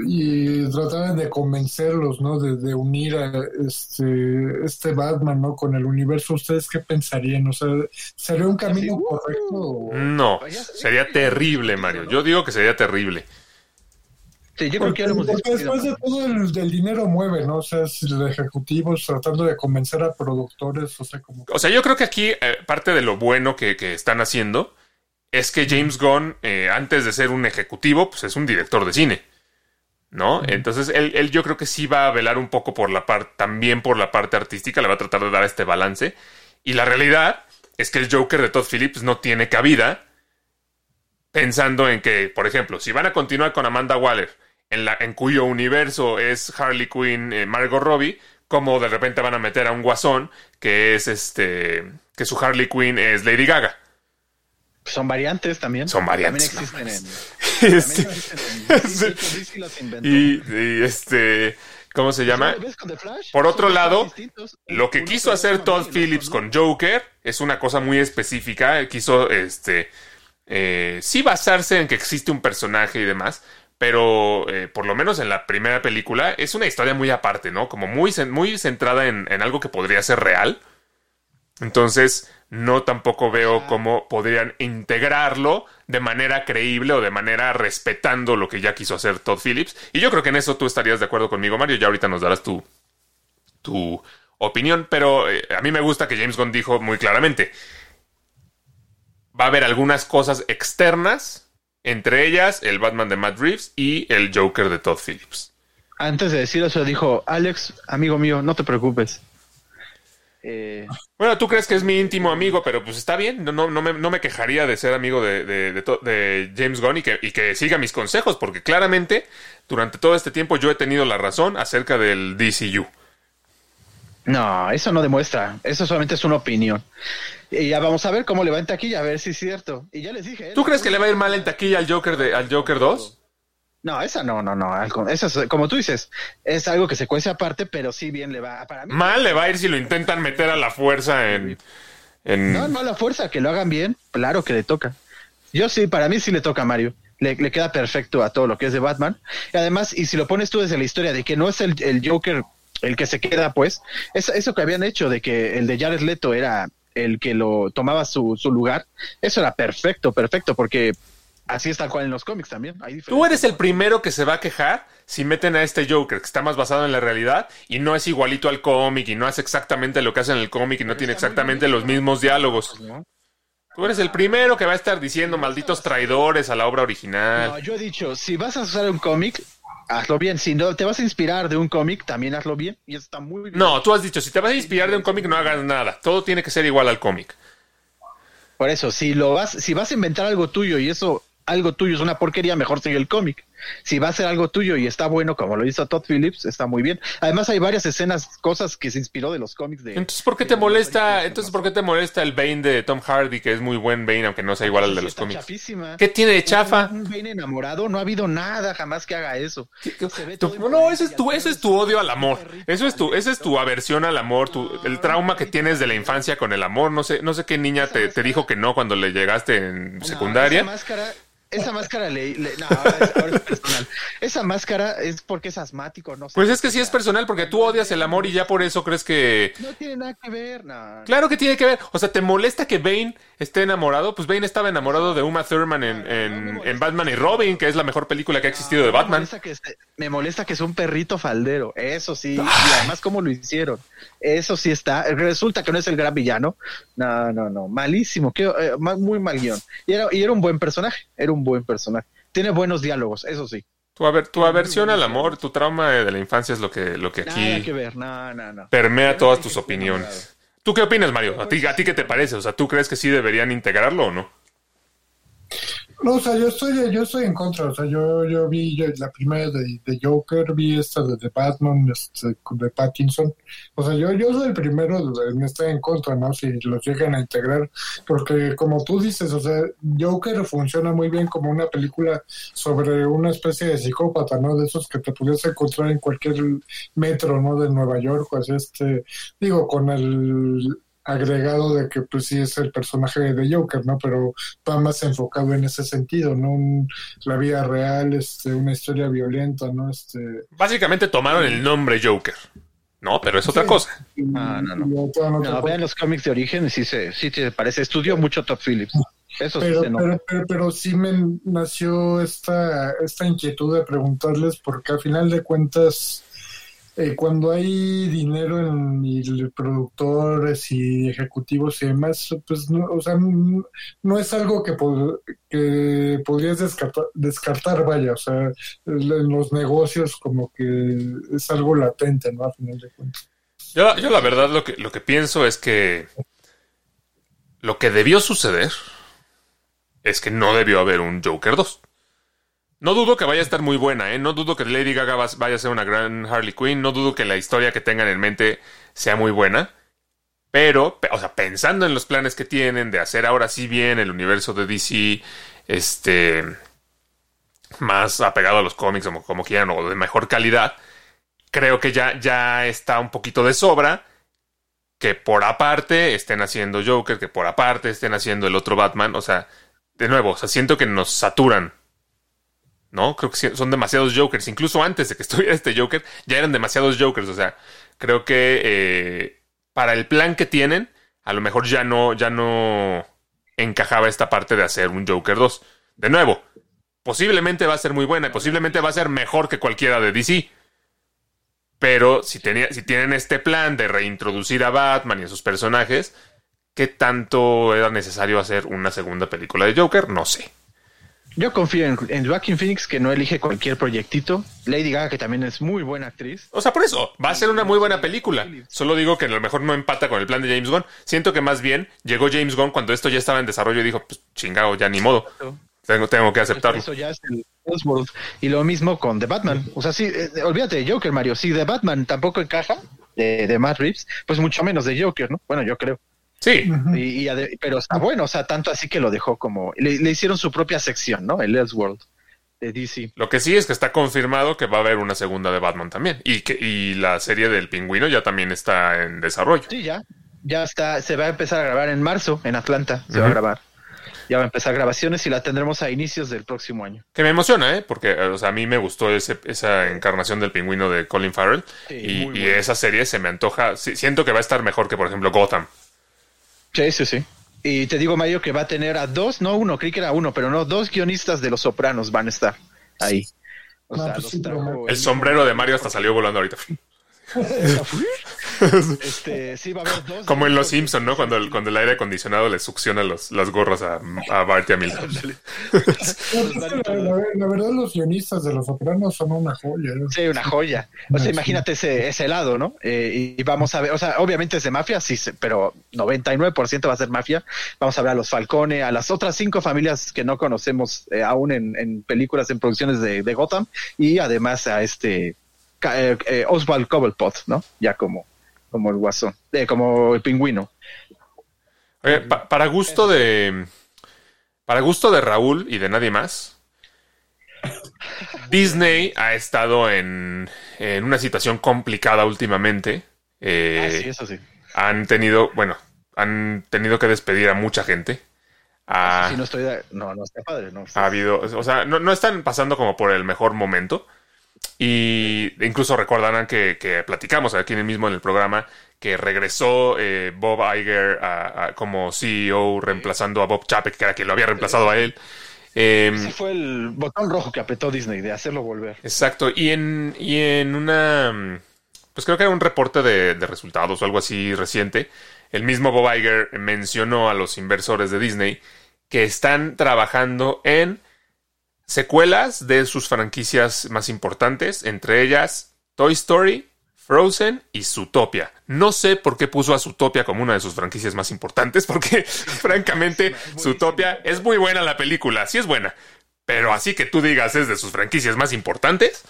y trataran de convencerlos, ¿no? De, de unir a este, este Batman, ¿no? Con el universo. ¿Ustedes qué pensarían? O sea, ¿sería un camino correcto? o- No, sería terrible, Mario. Yo digo que sería terrible. Sí, yo creo que Porque después de todo el, del dinero mueve, ¿no? O sea, si los ejecutivos tratando de convencer a productores, o sea, como... O sea, yo creo que aquí eh, parte de lo bueno que, que están haciendo es que James Gunn, eh, antes de ser un ejecutivo, pues es un director de cine. ¿No? Entonces, él, él yo creo que sí va a velar un poco por la parte, también por la parte artística, le va a tratar de dar este balance. Y la realidad es que el Joker de Todd Phillips no tiene cabida pensando en que, por ejemplo, si van a continuar con Amanda Waller, en, la, en cuyo universo es Harley Quinn, eh, Margot Robbie, como de repente van a meter a un guasón que es este, que su Harley Quinn es Lady Gaga. Son variantes también. Son variantes, También no existen en... [laughs] Este, también existen en- Sí. Y, y, este, ¿cómo se llama? Por otro lado. Lo que quiso hacer Todd Phillips con Joker es una cosa muy específica. Quiso, este, eh, sí basarse en que existe un personaje y demás, pero eh, por lo menos en la primera película es una historia muy aparte, ¿no? Como muy, muy centrada en, en algo que podría ser real. Entonces, no tampoco veo cómo podrían integrarlo de manera creíble o de manera respetando lo que ya quiso hacer Todd Phillips. Y yo creo que en eso tú estarías de acuerdo conmigo, Mario. Ya ahorita nos darás tu, tu opinión, pero eh, a mí me gusta que James Gunn dijo muy claramente, va a haber algunas cosas externas, entre ellas el Batman de Matt Reeves y el Joker de Todd Phillips. Antes de decir eso, dijo, Alex, amigo mío, no te preocupes. Eh, Bueno, tú crees que es mi íntimo amigo, pero pues está bien, no, no, no, me, no me quejaría de ser amigo de, de- de to- de James Gunn y que, y que siga mis consejos, porque claramente durante todo este tiempo yo he tenido la razón acerca del DCU. no, eso no demuestra. Eso solamente es una opinión. Y ya vamos a ver cómo le va en taquilla, a ver si es cierto. Y ya les dije. ¿eh? ¿Tú crees que le va a ir mal en taquilla al Joker, de, al Joker 2? No, esa no, no, no. Eso es, como tú dices, es algo que se cuece aparte, pero sí bien le va. Para mí, Mal le va a ir si lo intentan meter a la fuerza en... en- No, no, la fuerza, que lo hagan bien, claro que le toca. Yo sí, para mí sí le toca a Mario. Le, le queda perfecto a todo lo que es de Batman. Y además, y si lo pones tú desde la historia de que no es el, el Joker el que se queda, pues, eso, eso que habían hecho de que el de Jared Leto era el que lo tomaba su, su lugar, eso era perfecto, perfecto, porque así es tal cual en los cómics también. Hay Tú eres el primero que se va a quejar si meten a este Joker, que está más basado en la realidad y no es igualito al cómic y no hace exactamente lo que hace en el cómic y no tiene exactamente los mismos diálogos. ¿no? Tú eres el primero que va a estar diciendo malditos traidores a la obra original. No, yo he dicho, si vas a usar un cómic, hazlo bien. Si no te vas a inspirar de un cómic, también hazlo bien. Y eso está muy bien. No, tú has dicho, si te vas a inspirar de un cómic, no hagas nada. Todo tiene que ser igual al cómic. Por eso, si lo vas, si vas a inventar algo tuyo y eso, algo tuyo es una porquería, mejor sigue el cómic. Si va a ser algo tuyo y está bueno como lo hizo Todd Phillips, está muy bien. Además hay varias escenas, cosas que se inspiró de los cómics de... Entonces, ¿por qué te molesta? Entonces, ¿por qué te molesta el Bane de Tom Hardy, que es muy buen Bane, aunque no sea igual al de los cómics? chafísima. ¿Qué tiene de chafa? Un Bane enamorado, no ha habido nada jamás que haga eso. Se ve todo Tu- no, ese es tu, ese es tu odio al amor. Eso es tu, esa es tu aversión al amor, tu, el trauma que tienes de la infancia con el amor. No sé, no sé qué niña te, te dijo que no cuando le llegaste en secundaria. esa máscara, esa máscara le, le- no, ahora es, ahora es personal. Esa máscara es porque es asmático, no sé. Pues es que sí es personal porque tú odias el amor y ya por eso crees que... No tiene nada que ver, no. Claro que tiene que ver. O sea, ¿te molesta que Bane esté enamorado? Pues Bane estaba enamorado de Uma Thurman en, en, en Batman y Robin, que es la mejor película que ha existido de Me Batman. molesta que, esté- me molesta que sea un perrito faldero, eso sí, y además cómo lo hicieron, eso sí está, resulta que no es el gran villano, no, no, no, malísimo, que, eh, muy mal guion, y era, y era un buen personaje, era un buen personaje, tiene buenos diálogos, eso sí, Tu, aver- tu aversión al amor, tu trauma de la infancia es lo que, lo que nada que aquí ver, no, no, no. permea todas tus opiniones. ¿Tú qué opinas, Mario? ¿A ti, ¿A ti qué te parece? O sea, ¿tú crees que sí deberían integrarlo o no? No, o sea, yo estoy, yo estoy en contra. O sea, yo, yo vi la primera de, de Joker, vi esta de, Batman, este, de Pattinson. O sea, yo, yo soy el primero en estar en contra, ¿no? Si los llegan a integrar. Porque como tú dices, o sea, Joker funciona muy bien como una película sobre una especie de psicópata, ¿no? De esos que te pudieras encontrar en cualquier metro, ¿no? De Nueva York, pues este, digo, con el agregado de que pues sí es el personaje de Joker, ¿no? Pero va más enfocado en ese sentido, ¿no? Un- la vida real, este, una historia violenta, ¿no? Este, Básicamente tomaron el nombre Joker. No, pero es otra Sí. cosa. Ah, no, no. No, vean los cómics de origen y sí se, sí te parece, estudió mucho Todd Phillips, eso sí se nota. pero, pero, pero sí me nació esta, esta inquietud de preguntarles porque al final de cuentas eh, cuando hay dinero en productores y ejecutivos y demás, pues no, o sea, no, es algo que, pod- que podrías descartar, vaya, o sea, en los negocios como que es algo latente, ¿no? Al final de cuentas. Yo, yo la verdad lo que, lo que pienso es que lo que debió suceder es que no debió haber un Joker 2. No dudo que vaya a estar muy buena, ¿eh? No dudo que Lady Gaga va- vaya a ser una gran Harley Quinn. No dudo que la historia que tengan en mente sea muy buena. Pero, pe- o sea, pensando en los planes que tienen de hacer ahora sí bien el universo de DC, este, más apegado a los cómics, como, como quieran, o de mejor calidad, creo que ya, ya está un poquito de sobra que por aparte estén haciendo Joker, que por aparte estén haciendo el otro Batman. O sea, de nuevo, o sea, siento que nos saturan. ¿No? Creo que son demasiados Jokers. Incluso antes de que [laughs] estuviera este Joker, ya eran demasiados Jokers. O sea, creo que eh, para el plan que tienen, a lo mejor ya no, ya no encajaba esta parte de hacer un Joker 2. De nuevo, posiblemente va a ser muy buena, posiblemente va a ser mejor que cualquiera de DC. Pero si, tenía, si tienen este plan de reintroducir a Batman y a sus personajes, ¿qué tanto era necesario hacer una segunda película de Joker? No sé. Yo confío en, en Joaquin Phoenix que no elige cualquier proyectito, Lady Gaga que también es muy buena actriz, O sea, por eso, va a ser una muy buena película. Solo digo que a lo mejor no empata con el plan de James Gunn. Siento que más bien llegó James Gunn cuando esto ya estaba en desarrollo y dijo, pues chingado, ya ni modo. Tengo, tengo que aceptarlo. Eso ya es el. Y lo mismo con The Batman. O sea, sí, eh, olvídate de Joker, Mario. Si The Batman tampoco encaja de, de Matt Reeves, pues mucho menos de Joker, ¿no? Bueno, yo creo. Sí, Y, pero está bueno, o sea, tanto así que lo dejó como. Le, le hicieron su propia sección, ¿no? El Elseworld de DC. lo que sí es que está confirmado que va a haber una segunda de Batman también. Y que y la serie del pingüino ya también está en desarrollo. Sí, ya. Ya está, se va a empezar a grabar en marzo en Atlanta. Se va a grabar. Ya va a empezar grabaciones y la tendremos a inicios del próximo año. Que me emociona, ¿eh? Porque o sea, a mí me gustó ese- esa encarnación del pingüino de Colin Farrell. Sí, y, y bueno. esa serie se me antoja. siento que va a estar mejor que, por ejemplo, Gotham. Sí, sí, sí. Y te digo, Mario, que va a tener a dos, no uno, creí que era uno, pero no, dos guionistas de Los Sopranos van a estar ahí. O No, sea, pues los sí, trajo pero- El sombrero de Mario hasta salió volando ahorita. Este, sí, va a haber dos. Como en Los Simpson, ¿no? Cuando el, cuando el aire acondicionado le succiona los, las gorras a, a Bart y a Milton. La, la- la verdad, los guionistas de Los Sopranos son una joya. ¿eh? Sí, una joya. O sea, Sí. imagínate ese, ese lado, ¿no? Eh, y, y vamos a ver, o sea, obviamente es de mafia, sí, pero 99% va a ser mafia. Vamos a ver a los Falcone, a las otras cinco familias que no conocemos eh, aún en, en películas, en producciones de, de Gotham, y además a este eh, eh, Oswald Cobblepot, ¿no? Ya como, como el guasón, eh, como el pingüino. Oye, pa- para gusto de. Para gusto de Raúl y de nadie más. Disney ha estado en, en una situación complicada últimamente. Eh, ah, sí, eso sí. Han tenido, bueno, han tenido que despedir a mucha gente. Ah, Sí, no estoy de- no, no está padre, no. ha habido, o sea, no, no están pasando como por el mejor momento. Y incluso recordarán que, que platicamos aquí mismo en el programa que regresó eh, Bob Iger a- a- como CEO reemplazando a Bob Chapek, que era quien lo había reemplazado a él. Eh, Ese fue el botón rojo que apretó Disney de hacerlo volver. Exacto, y en, y en una, pues creo que era un reporte de, de resultados o algo así reciente, el mismo Bob Iger mencionó a los inversores de Disney que están trabajando en secuelas de sus franquicias más importantes, entre ellas Toy Story, Frozen y Zootopia. No sé por qué puso a Zootopia como una de sus franquicias más importantes, [laughs] porque francamente Zootopia es muy buena la película, sí es buena, pero así que tú digas es de sus franquicias más importantes,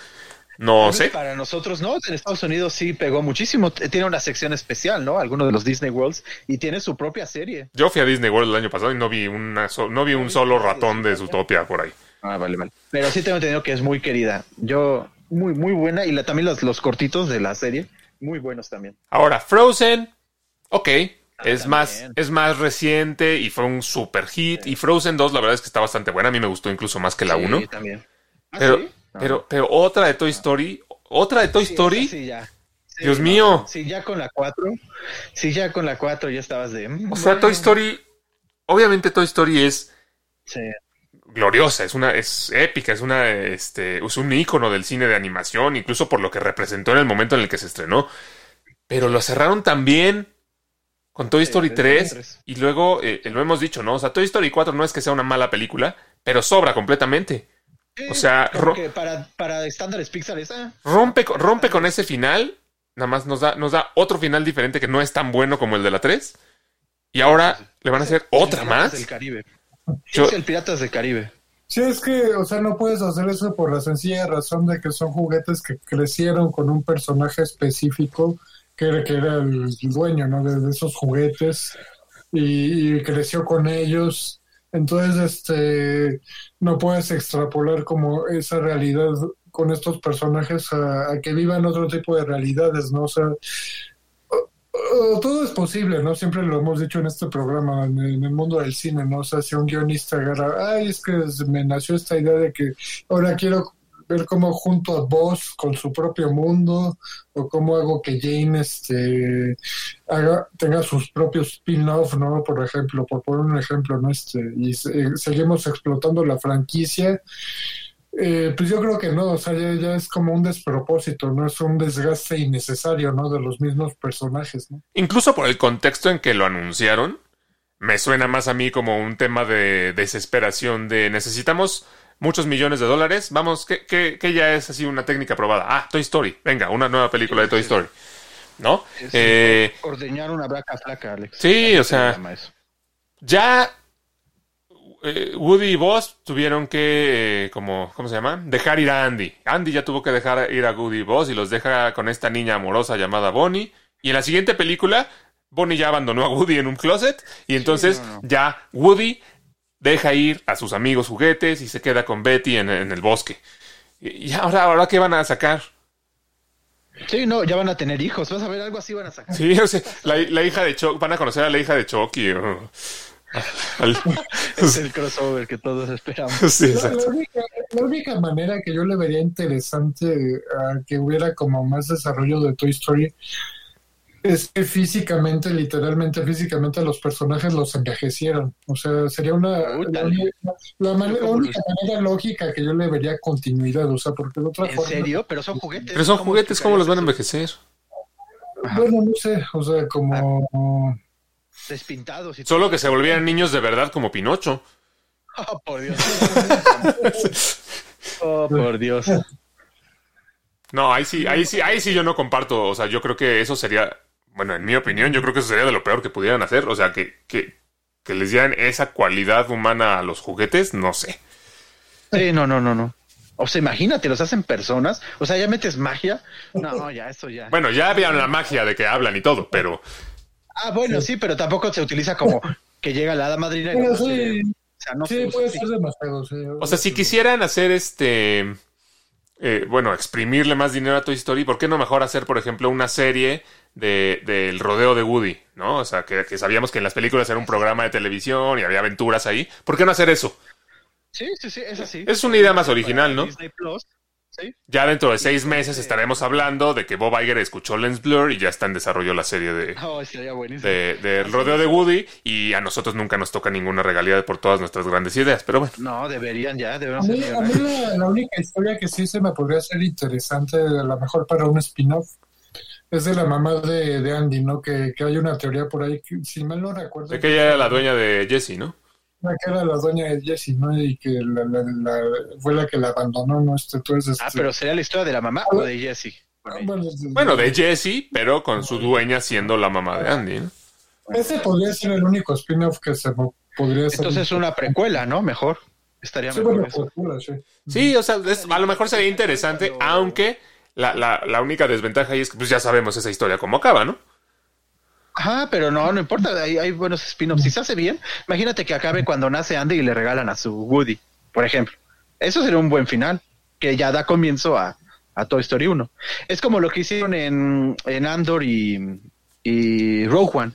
no sé. Para nosotros no, en Estados Unidos sí pegó muchísimo. Tiene una sección especial, ¿no? Alguno de los Disney Worlds y tiene su propia serie. Yo fui a Disney World el año pasado y no vi una so- no vi un solo ratón de Zootopia por ahí. Ah, vale, vale. Pero sí tengo entendido que es muy querida. Yo, muy, muy buena. Y la, también los, los cortitos de la serie, muy buenos también. Ahora, Frozen, ok, es también. más, es más reciente y fue un super hit. Y Frozen 2, la verdad es que está bastante buena. A mí me gustó incluso más que la Sí, 1. también. ¿Ah, Pero, sí? Pero, pero otra de Toy Story, otra de Toy Sí, Story. sí, ya. Sí, Dios no, mío. Sí, ya con la 4. Sí, ya con la 4 ya estabas de. mm, O sea, Toy bueno. Story, obviamente Toy Story es Sí. gloriosa, es una, es épica, es una, este, es un ícono del cine de animación, incluso por lo que representó en el momento en el que se estrenó. Pero lo cerraron también con Toy Story sí, 3 tres. y luego eh, lo hemos dicho, ¿no? O sea, Toy Story 4 no es que sea una mala película, pero sobra completamente. O sea, para, para estándares Pixar esa. Rompe, con- rompe con ese final, nada más nos da, nos da otro final diferente que no es tan bueno como el de la 3. Y ahora le van a hacer otra Piratas más. del Caribe. Yo- Es el Piratas del Caribe. Sí, es que, o sea, no puedes hacer eso por la sencilla razón de que son juguetes que crecieron con un personaje específico que era, que era el dueño, ¿no? De, de esos juguetes y, y creció con ellos. Entonces, este, no puedes extrapolar como esa realidad con estos personajes a, que vivan otro tipo de realidades, ¿no? Sea, todo es posible, ¿no? Siempre lo hemos dicho en este programa, en, en el mundo del cine, ¿no? O sea, si un guionista agarra, ay, es que me nació esta idea de que ahora quiero ver cómo junto a Boss con su propio mundo, o cómo hago que Jane este, haga, tenga sus propios spin-off, ¿no? Por ejemplo, por poner un ejemplo, ¿no? Este, y se- seguimos explotando la franquicia. Eh, pues yo creo que no, o sea, ya, ya es como un despropósito, ¿no? Es un desgaste innecesario, ¿no? De los mismos personajes. Incluso por el contexto en que lo anunciaron, me suena más a mí como un tema de desesperación de necesitamos muchos millones de dólares. Vamos, que, que, que ya es así una técnica probada. Ah, Toy Story. Venga, una nueva película de Toy Story. ¿No? Es Eh, ordeñar una braca flaca, Alex. Sí, o Se sea, ya eh, Woody y Buzz tuvieron que, eh, como, ¿cómo se llama? Dejar ir a Andy. Andy ya tuvo que dejar ir a Woody y Buzz y los deja con esta niña amorosa llamada Bonnie. Y en la siguiente película, Bonnie ya abandonó a Woody en un closet y entonces no, no. ya Woody deja ir a sus amigos juguetes y se queda con Betty en, en el bosque. Y ahora, ahora, ¿qué van a sacar? Sí, no, ya van a tener hijos. Vas a ver algo así van a sacar. Sí, o sea, la, la hija de Chuck, van a conocer a la hija de Chucky. o- al- [laughs] Es el crossover que todos esperamos. sí, La, única, la única manera que yo le vería interesante a que hubiera como más desarrollo de Toy Story es que físicamente, literalmente físicamente los personajes los envejecieron. O sea, sería una la, única- la mane- la única manera lógica que yo le vería continuidad. O sea, porque de otra ¿En forma... serio? Pero son juguetes. Pero son ¿Cómo juguetes, ¿cómo los van a envejecer? Bueno, no sé, o sea, como... Despintados y Solo que se volvieran niños de verdad como Pinocho. Oh, por Dios. [laughs] oh, por Dios. No, ahí sí, ahí sí, ahí sí yo no comparto. O sea, yo creo que eso sería, bueno, en mi opinión, yo creo que eso sería de lo peor que pudieran hacer. O sea, que, que, que les dieran esa cualidad humana a los juguetes, no sé. Sí, no, no, no, no. O sea, imagínate, los hacen personas. O sea, ya metes magia. No, ya, eso ya. Bueno, ya había la magia de que hablan y todo, pero Ah, bueno, sí, pero tampoco se utiliza como que llega la hada madrina y Bueno, no sí. O sea, no Sí, sé, puede sí. ser demasiado, sí. O sea, si quisieran hacer este. eh, bueno, exprimirle más dinero a Toy Story, ¿por qué no mejor hacer, por ejemplo, una serie de, del rodeo de Woody? ¿No? O sea, que, que sabíamos que en las películas era un programa de televisión y había aventuras ahí. ¿Por qué no hacer eso? Sí, sí, sí, es así. Es una idea más original, ¿no? Disney Plus, sí. Ya dentro de seis meses estaremos hablando de que Bob Iger escuchó Lens Blur y ya está en desarrollo la serie de, [laughs] Oh, de, del rodeo de Woody y a nosotros nunca nos toca ninguna regalía por todas nuestras grandes ideas. Pero bueno, No, deberían ya, A deberían mí, ser a mí la, la única historia que sí se me podría hacer interesante, a lo mejor para un spin-off, es de la mamá de, de Andy, ¿no? Que, que hay una teoría por ahí, que, si mal no recuerdo, sé que ella era la dueña de Jesse, ¿no? que era la dueña de Jessie, ¿no? Y que la, la- la- fue la que la abandonó, ¿no? Este, entonces, Ah, este, pero ¿sería la historia de la mamá o de Jessie? ah, bueno, de- Jesse, pero con su dueña siendo la mamá de Andy, ¿no? Ese podría ser el único spin-off que se podría hacer. Entonces una precuela, ¿no? Mejor. Estaría Sí, mejor bueno, eso. cultura, sí. Sí, o sea, es- a lo mejor sería interesante, aunque la, la, la única desventaja ahí es que pues ya sabemos esa historia cómo acaba, ¿no? Ajá, pero no, no importa, hay, hay buenos spin-offs. Si se hace bien, imagínate que acabe cuando nace Andy y le regalan a su Woody, por ejemplo. Eso sería un buen final, que ya da comienzo a, a Toy Story 1. Es como lo que hicieron en, en Andor y, y Rogue One,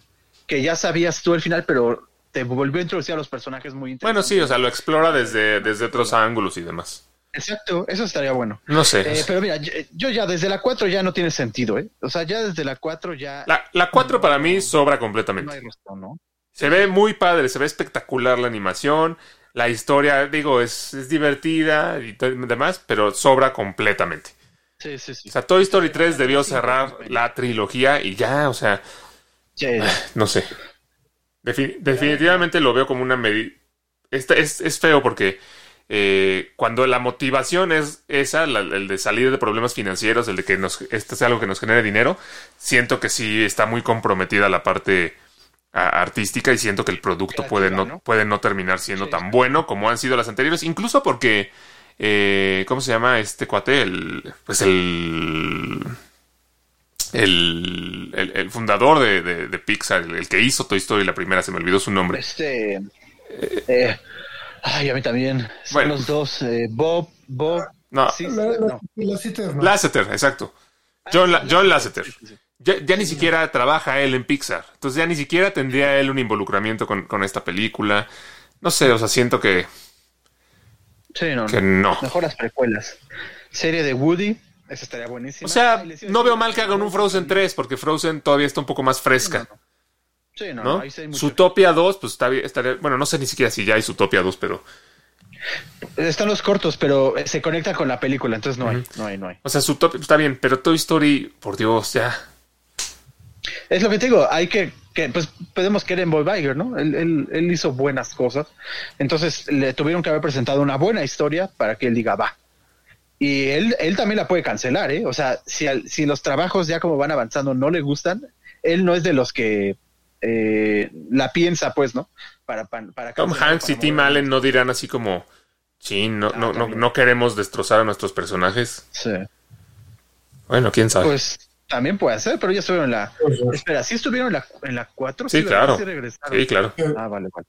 que ya sabías tú el final, pero te volvió a introducir a los personajes muy Bueno, interesantes. sí, o sea, lo explora desde, desde otros ángulos y demás. Exacto, eso estaría bueno. No sé. Eh, pero mira, yo, yo ya desde la 4 ya no tiene sentido, ¿eh? O sea, ya desde la 4 ya La, la 4 para mí sobra no completamente. hay rostro, ¿no? Se ve muy padre, se ve espectacular la animación, la historia, digo, es, es divertida y demás, pero sobra completamente. Sí, sí, sí. O sea, Toy Story 3 debió cerrar la trilogía y ya, o sea, Sí, no sé. Defi- definitivamente lo veo como una medida... Es, es feo porque eh, cuando la motivación es esa, la- el de salir de problemas financieros, el de que nos, esto sea algo que nos genere dinero, siento que sí está muy comprometida la parte a- artística y siento que el producto Creativa, puede no, ¿no? puede no terminar siendo Sí, tan sí. bueno como han sido las anteriores, incluso porque, eh, ¿cómo se llama este cuate? El, pues el... El, el- el fundador de, de- de Pixar, el, el que hizo Toy Story la primera, se me olvidó su nombre. Este. eh, ay, a mí también. Son Bueno. los dos. eh, Bob, Bob. No, la, no. la cita es, ¿no? Lasseter, exacto. John, La- John Lasseter. Ya, ya ni siquiera trabaja él en Pixar. Entonces ya ni siquiera tendría él un involucramiento con, con esta película. No sé, o sea, siento que, Sí, no, que no. no. Mejor las precuelas. Serie de Woody. Esa estaría buenísima. O sea, no veo mal que hagan un Frozen 3, porque Frozen todavía está un poco más fresca, Sí, no, ¿no? ahí sí hay mucho. Zootopia 2, pues está bien, estaría, bueno, no sé ni siquiera si ya hay Zootopia 2, pero, Están los cortos, pero eh, se conecta con la película, entonces no hay, no hay, no hay. o sea, Zootopia está bien, pero Toy Story, por Dios, ya. Es lo que te digo, hay que, que pues podemos querer en Bob Iger, ¿no? Él, él, él hizo buenas cosas, entonces le tuvieron que haber presentado una buena historia para que él diga, va. Y él, él también la puede cancelar, ¿eh? O sea, si, al- si los trabajos ya como van avanzando no le gustan, él no es de los que eh, la piensa, pues, ¿no? Para, para, para Tom cancelar, Hanks y Tim. Allen no dirán así como, sí, no, Ah, no, no, no queremos destrozar a nuestros personajes. Sí. Bueno, quién sabe. Pues también puede ser, pero ya estuvieron en la... Espera, ¿sí estuvieron en la, en la 4? Sí, claro. regresaron. Sí, claro. Ah, vale, vale.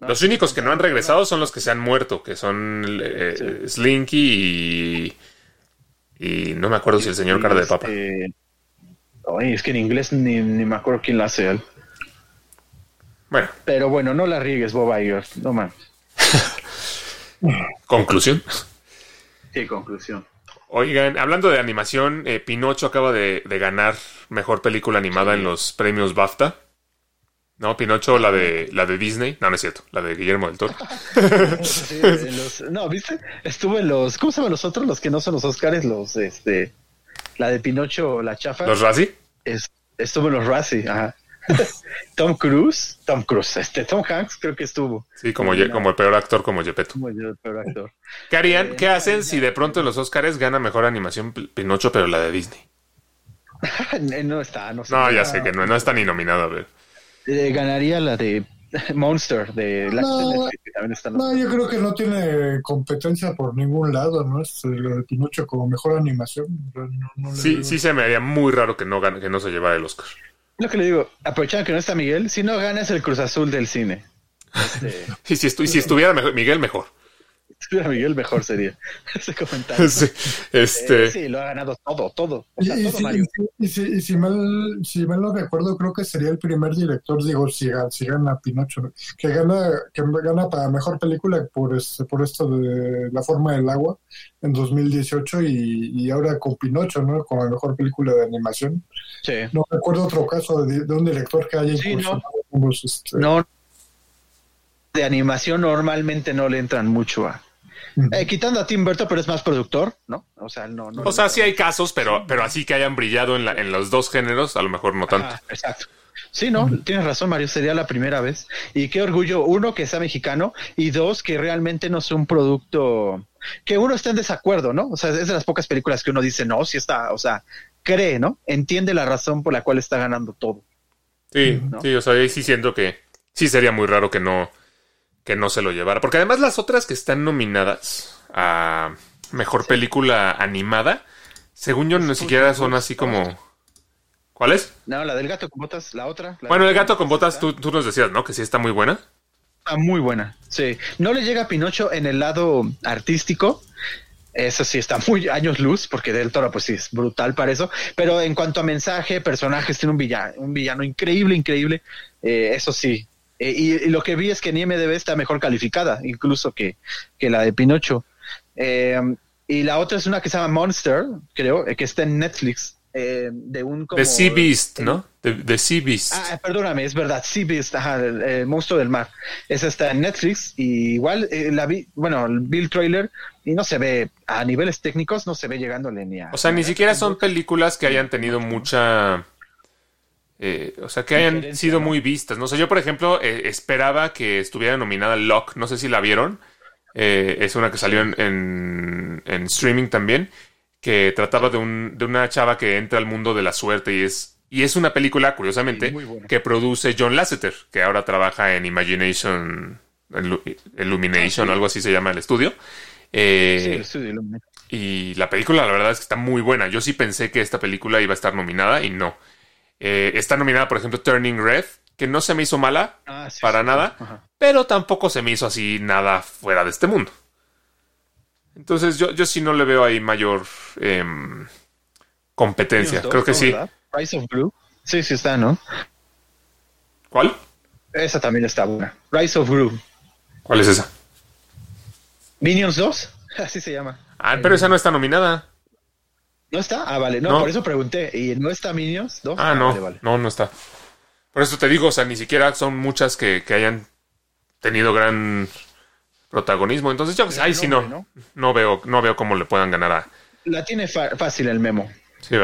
No, Los únicos que no han regresado son los que se han muerto, que son eh, Slinky y. Y no me acuerdo si el señor cara de papa. Este, Ay, es que en inglés ni, ni me acuerdo quién la hace él. Bueno, Pero bueno, no la riegues, Bob Iger. No mames. [laughs] conclusión. Sí, conclusión. Oigan, hablando de animación, eh, Pinocho acaba de, de ganar mejor película animada en los premios BAFTA. No, Pinocho, la de la de Disney. No, no es cierto, la de Guillermo del Toro. [laughs] Sí, en los- no, ¿viste? Estuve en los... ¿Cómo se llaman los otros? Los que no son los Oscars, los... este La de Pinocho, la chafa. ¿Los Razzie? Es, Estuvo en los Razzie, ajá. [laughs] Tom Cruise, Tom Cruise, este Tom Hanks creo que estuvo. Sí, como, Ye- como el peor actor, como Gepetto. Como yo, el peor actor. ¿Qué harían? Eh, ¿Qué hacen si de pronto en los Oscars gana mejor animación Pinocho, pero la de Disney? [laughs] no está, no sé. No, ya sé que no, no está ni nominado, a ver. Eh, ganaría la de Monster, de la No. que también está No, yo creo que no tiene competencia por ningún lado, ¿no? Es lo de Pinocho como mejor animación. No, no le Sí, sí se me haría muy raro que no, gane- que no se llevara el Oscar. Lo que le digo, aprovechando que no está Miguel, si no ganas el Cruz Azul del cine. [laughs] Este, Y si, estu- si estuviera mejor- Miguel, mejor. Estuviera [laughs] Miguel mejor sería [laughs] ese comentario. Sí, Eh, este, sí, lo ha ganado todo, todo. O Y, sea, y todo si, Mario. y si- y si mal, si mal no recuerdo, creo que sería el primer director, digo, si, si gana Pinocho, ¿no? que gana, que gana para mejor película por este, por esto de La forma del agua en 2018 y, y ahora con Pinocho, ¿no? Como la mejor película de animación. Sí. No recuerdo otro caso de, de un director que haya Sí, incursionado en los, este, No. De animación normalmente no le entran mucho a. Eh, quitando a Tim Burton, pero es más productor, ¿no? O sea, no. no o sea, sí hay casos, pero, pero así que hayan brillado en, la- en los dos géneros, a lo mejor no tanto. Exacto. Sí, no, tienes razón, Mario, sería la primera vez. Y qué orgullo, uno, que sea mexicano, y dos, que realmente no sea un producto que uno esté en desacuerdo, ¿no? O sea, es de las pocas películas que uno dice, no, sí está, o sea, cree, ¿no? Entiende la razón por la cual está ganando todo. Sí, ¿no? sí, o sea, ahí sí siento que sí sería muy raro que no, que no se lo llevara. Porque además las otras que están nominadas a mejor película animada, según yo, ni siquiera son así como. ¿Cuál es? No, la del gato con botas, la otra. la Bueno, el gato con botas, tú, tú nos decías, ¿no? Que sí está muy buena. Está muy buena, sí. No le llega a Pinocho en el lado artístico. Eso sí está muy años luz, porque Del Toro, pues sí, es brutal para eso. Pero en cuanto a mensaje, personajes, tiene un villano, un villano increíble, increíble. Eh, eso sí. Eh, y, y lo que vi es que en IMDB está mejor calificada, incluso que, que la de Pinocho. Eh, y la otra es una que se llama Monster, creo, eh, que está en Netflix. eh, de un como- The Sea Beast, ¿no? The, The Sea Beast. Ah, perdóname, es verdad, Sea Beast, ajá, el, el monstruo del mar. Esa está en Netflix y igual eh, la vi, bueno, vi el trailer y no se ve, a niveles técnicos no se ve llegándole ni a... O sea, ni siquiera son películas que hayan tenido mucha. Eh, o sea, que hayan sido ¿no? muy vistas. No sé, yo, por ejemplo, eh, esperaba que estuviera nominada Lock. No sé si la vieron. Eh, es una que salió en, en- en streaming también. Que trataba de, un, de una chava que entra al mundo de la suerte y es. Y es una película, curiosamente, Sí, que produce John Lasseter, que ahora trabaja en Imagination, Illu- Illumination, Ah, sí. algo así se llama el estudio. Sí, el estudio y la película, la verdad es que está muy buena. Yo sí pensé que esta película iba a estar nominada y no. Eh, está nominada, por ejemplo, Turning Red, que no se me hizo mala Ah, sí, para sí. nada, pero tampoco se me hizo así nada fuera de este mundo. Entonces yo, yo sí no le veo ahí mayor em, competencia. Creo que sí. Rise of Blue. Sí, sí está, ¿no? ¿Cuál? Esa también está buena. Rise of Blue. ¿Cuál es esa? Minions 2, [laughs] así se llama. Ah, pero esa no está nominada. ¿No está? Ah, vale, no, No. por eso pregunté. ¿Y no está Minions 2? Ah, no, Vale, vale. no, no está. Por eso te digo, o sea, ni siquiera son muchas que, que hayan tenido gran protagonismo. Entonces yo, ahí sí no, no veo, no veo cómo le puedan ganar a. La tiene fácil el memo. Sí.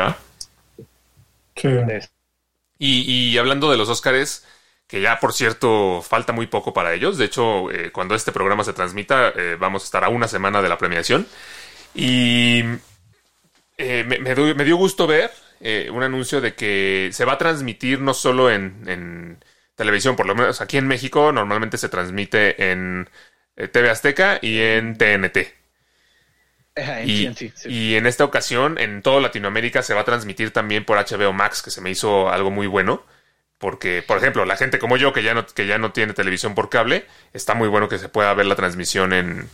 Es- Y, y hablando de los Óscares, que ya por cierto falta muy poco para ellos. De hecho, eh, cuando este programa se transmita, eh, vamos a estar a una semana de la premiación. Y eh, me, me dio, me dio gusto ver eh, un anuncio de que se va a transmitir no solo en, en televisión, por lo menos aquí en México normalmente se transmite en eh, TV Azteca y en TNT. Ajá, en Y, TNT, sí. y en esta ocasión, en toda Latinoamérica, se va a transmitir también por HBO Max, que se me hizo algo muy bueno. Porque, por ejemplo, la gente como yo, que ya no, que ya no tiene televisión por cable, está muy bueno que se pueda ver la transmisión en,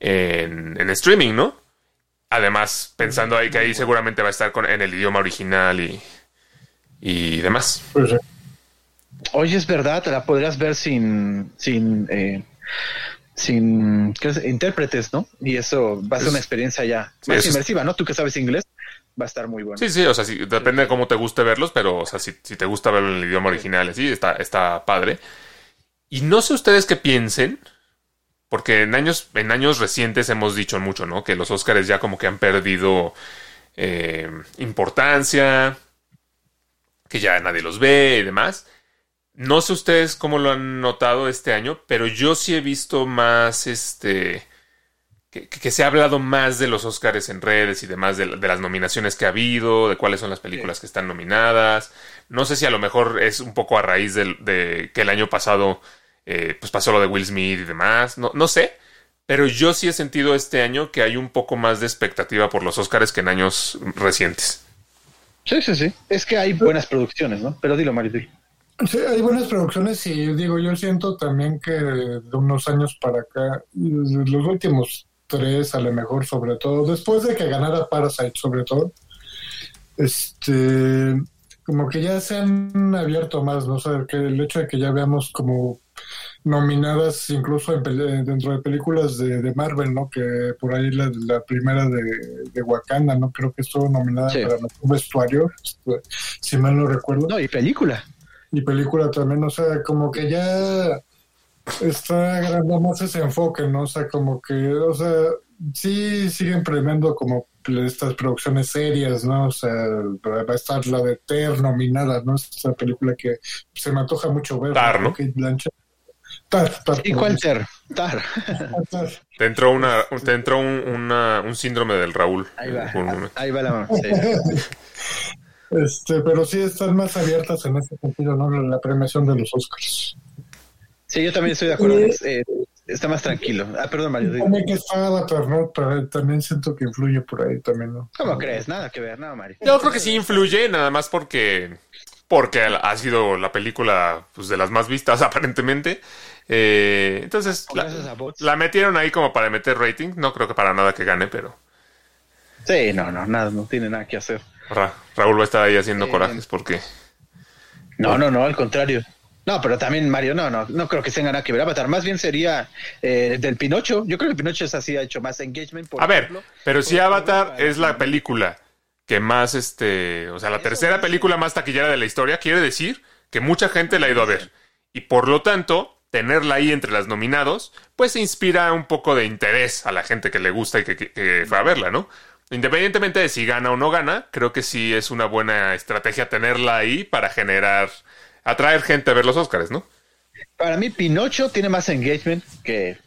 en, en streaming, ¿no? Además, pensando ahí que ahí seguramente va a estar con, en el idioma original y, y demás. Pues, sí. Oye, es verdad, la podrías ver sin, sin, eh, sin ¿qué es? intérpretes, ¿no? Y eso va a ser Es- una experiencia ya Sí, más es- inmersiva, ¿no? Tú que sabes inglés, va a estar muy bueno. Sí, sí, o sea, sí, depende de cómo te guste verlos, pero, o sea, si, si te gusta verlo en el idioma original, sí, está, está padre. Y no sé ustedes qué piensen, porque en años, en años recientes hemos dicho mucho, ¿no? Que los Óscares ya como que han perdido eh, importancia, que ya nadie los ve y demás. No sé ustedes cómo lo han notado este año, pero yo sí he visto más este que, que se ha hablado más de los Oscars en redes y demás, de, de las nominaciones que ha habido, de cuáles son las películas que están nominadas. No sé si a lo mejor es un poco a raíz de, que el año pasado eh, pues pasó lo de Will Smith y demás. No, no sé, pero yo sí he sentido este año que hay un poco más de expectativa por los Oscars que en años recientes. Sí, sí, sí. Es que hay buenas producciones, ¿no? Pero dilo, Mario. dilo. Sí, hay buenas producciones y digo, yo siento también que de unos años para acá, los últimos tres a lo mejor sobre todo, después de que ganara Parasite sobre todo, este, como que ya se han abierto más, ¿no? O sea, que el hecho de que ya veamos como nominadas incluso en pele- dentro de películas de, de Marvel, ¿no? Que por ahí la, la primera de, de Wakanda, ¿no? Creo que estuvo nominada Sí. para mejor vestuario, este, si mal no recuerdo No, y película. y película también, o sea, como que ya está agarrando más ese enfoque, ¿no? O sea, como que, o sea, sí siguen premiando como estas producciones serias, ¿no? O sea, va a estar la de Ter nominada, ¿no? Esta película que se me antoja mucho ver. Tar, ¿no? Tar, Tar. ¿Y cuál? Tar. Tar. Te entró, una, te entró un, una- un síndrome del Raúl. Ahí va. un. Ahí va la mano. Sí. [laughs] Este, pero sí están más abiertas en ese sentido, ¿no? La, premiación de los Oscars. Sí, yo también estoy de acuerdo. Eh, está más tranquilo. Ah, perdón, Mario. También que está Avatar, ¿no? Pero también siento que influye por ahí también, ¿no? ¿Cómo crees? Nada que ver, nada, Mario. Yo creo que sí influye, nada más porque, porque ha sido la película pues, de las más vistas, [laughs] aparentemente. Eh, entonces, la, metieron ahí como para meter rating. No creo que para nada que gane, pero Sí, no, no, nada, no tiene nada que hacer. Ra- Raúl va a estar ahí haciendo Sí. corajes porque... No, no, no, al contrario. No, pero también Mario, no, no, no creo que tenga nada que ver Avatar. Más bien sería eh, del Pinocho. Yo creo que el Pinocho es así, ha hecho más engagement. Por A ver, ejemplo. pero si Avatar es la película que más, este, o sea, la Eso tercera película más taquillera de la historia, quiere decir que mucha gente la ha ido a ver. Y por lo tanto, tenerla ahí entre las nominados, pues inspira un poco de interés a la gente que le gusta y que, que- que fue a verla, ¿no? Independientemente de si gana o no gana, creo que sí es una buena estrategia tenerla ahí para generar, atraer gente a ver los Oscars, ¿no? Para mí, Pinocho tiene más engagement que,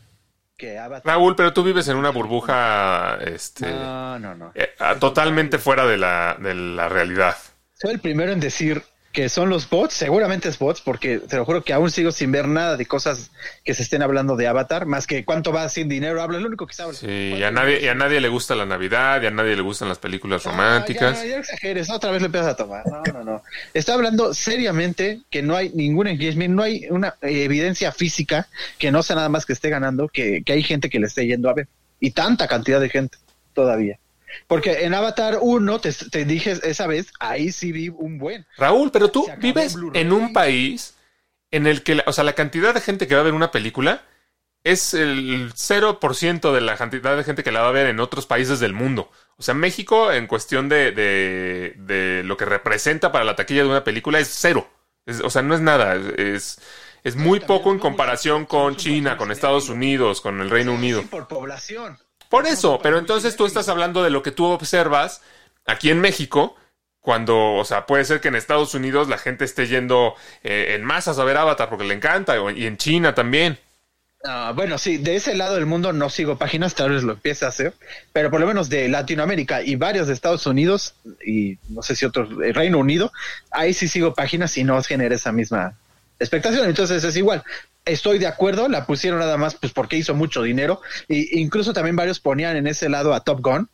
que Avatar. Raúl, pero tú vives en una burbuja, este, No, no, no. eh, totalmente fuera de la, de la realidad. Soy el primero en decir que son los bots, seguramente es bots, porque te lo juro que aún sigo sin ver nada de cosas que se estén hablando de Avatar, más que cuánto va sin dinero, habla, es lo único que sabe. Sí, y a nadie, y a nadie le gusta la Navidad, y a nadie le gustan las películas románticas. Ah, ya, ya exageres, otra vez lo empiezas a tomar. No, no, no. Está hablando seriamente que no hay ningún engagement, no hay una evidencia física que no sea nada más que esté ganando, que, que hay gente que le esté yendo a ver. Y tanta cantidad de gente todavía. Porque en Avatar 1, te, te dije esa vez, ahí sí vi un buen. Raúl, pero tú vives en un país en el que, la- o sea, la cantidad de gente que va a ver una película es el 0% de la cantidad de gente que la va a ver en otros países del mundo. O sea, México, en cuestión de, de, de lo que representa para la taquilla de una película, es cero. Es- o sea, no es nada. Es, es muy poco en comparación con China, con Estados. Unidos, con el Reino Unido. Sí, por población. Por eso, pero entonces tú estás hablando de lo que tú observas aquí en México, cuando, o sea, puede ser que en Estados Unidos la gente esté yendo eh, en masas a ver Avatar porque le encanta, y en China también. Ah, bueno, sí, de ese lado del mundo no sigo páginas, tal vez lo empiece a hacer, pero por lo menos de Latinoamérica y varios de Estados Unidos y no sé si otros, el Reino Unido, ahí sí sigo páginas y no genera esa misma expectación. Entonces es igual. Estoy de acuerdo, la pusieron nada más pues porque hizo mucho dinero y incluso también varios ponían en ese lado a Top Gun,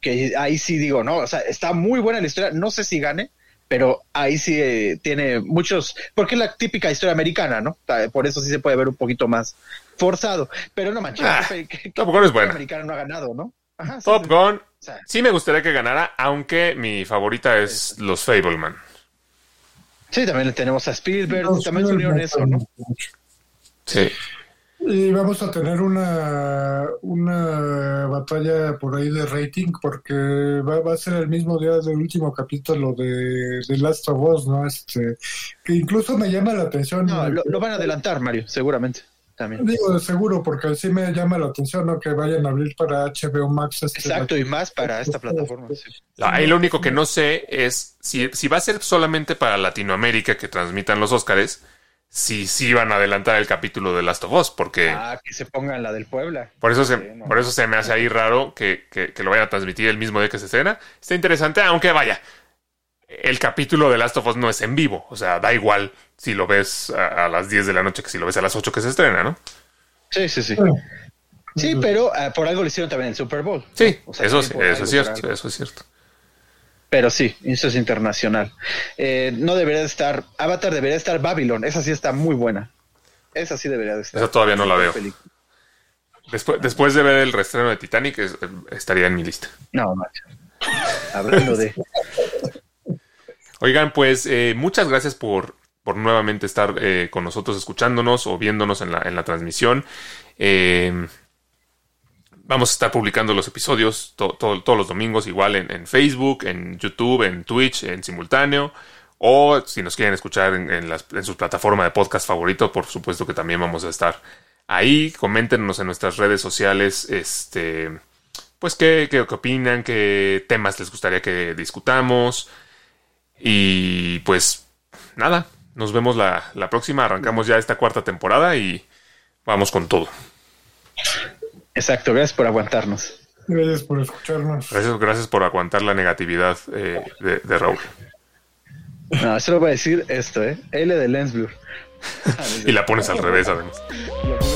que ahí sí digo, no, o sea, está muy buena la historia, no sé si gane, pero ahí sí eh, tiene muchos, porque es la típica historia americana, ¿no? Por eso sí se puede ver un poquito más forzado, pero no manches, Ah, que- que- que Top Gun es buena. americana no ha ganado, ¿no? Ajá, Top sí. Gun, O sea, sí me gustaría que ganara, aunque mi favorita es Los Fableman. sí, también le tenemos a Spielberg, No, también se unieron eso, ¿no? Sí. Y vamos a tener una, una batalla por ahí de rating porque va, va a ser el mismo día del último capítulo de, de Last of Us, ¿no? Este, que incluso me llama la atención. No, lo, lo van a adelantar, Mario, seguramente. también. Digo, de seguro, porque sí me llama la atención, ¿no? Que vayan a abrir para HBO Max. Este, Exacto, y más para esta plataforma. sí. La- Ahí lo único que no sé es si, si va a ser solamente para Latinoamérica que transmitan los Óscares, si sí van a adelantar el capítulo de Last of Us, porque Ah, que se pongan la del Puebla. por eso se, sí, no. por eso se me hace ahí raro que, que- que lo vayan a transmitir el mismo día que se estrena. Está interesante, aunque vaya, el capítulo de Last of Us no es en vivo, o sea, da igual si lo ves a, a las 10 de la noche que si lo ves a las 8 que se estrena, ¿no? Sí, sí, sí. Sí. Pero ah, por algo le hicieron también el Super Bowl. Sí, O sea, eso, eso es cierto, eso es cierto. Pero sí, eso es internacional. Eh, no debería de estar. Avatar debería de estar Babylon. Esa sí está muy buena. Esa sí debería de estar. Esa todavía no la veo. Película. Después, después de ver el reestreno de Titanic, es- estaría en mi lista. No, macho. Hablando de. Oigan, pues eh, muchas gracias por, por nuevamente estar eh, con nosotros escuchándonos o viéndonos en la, en la transmisión. Eh, vamos a estar publicando los episodios to- to- todos los domingos igual en, Facebook, en YouTube, en Twitch, en simultáneo. O si nos quieren escuchar en, en las- en su plataforma de podcast favorito, por supuesto que también vamos a estar ahí. Coméntenos en nuestras redes sociales, este, pues qué, opinan, qué temas les gustaría que discutamos. Y pues nada, nos vemos la próxima. Arrancamos ya esta cuarta temporada y vamos con todo. Exacto, gracias por aguantarnos. Gracias por escucharnos. Gracias, gracias por aguantar la negatividad eh, de, de Raúl. No, solo voy a decir esto, ¿eh? L de Lensblur. [laughs] Y la pones al revés, además. [laughs]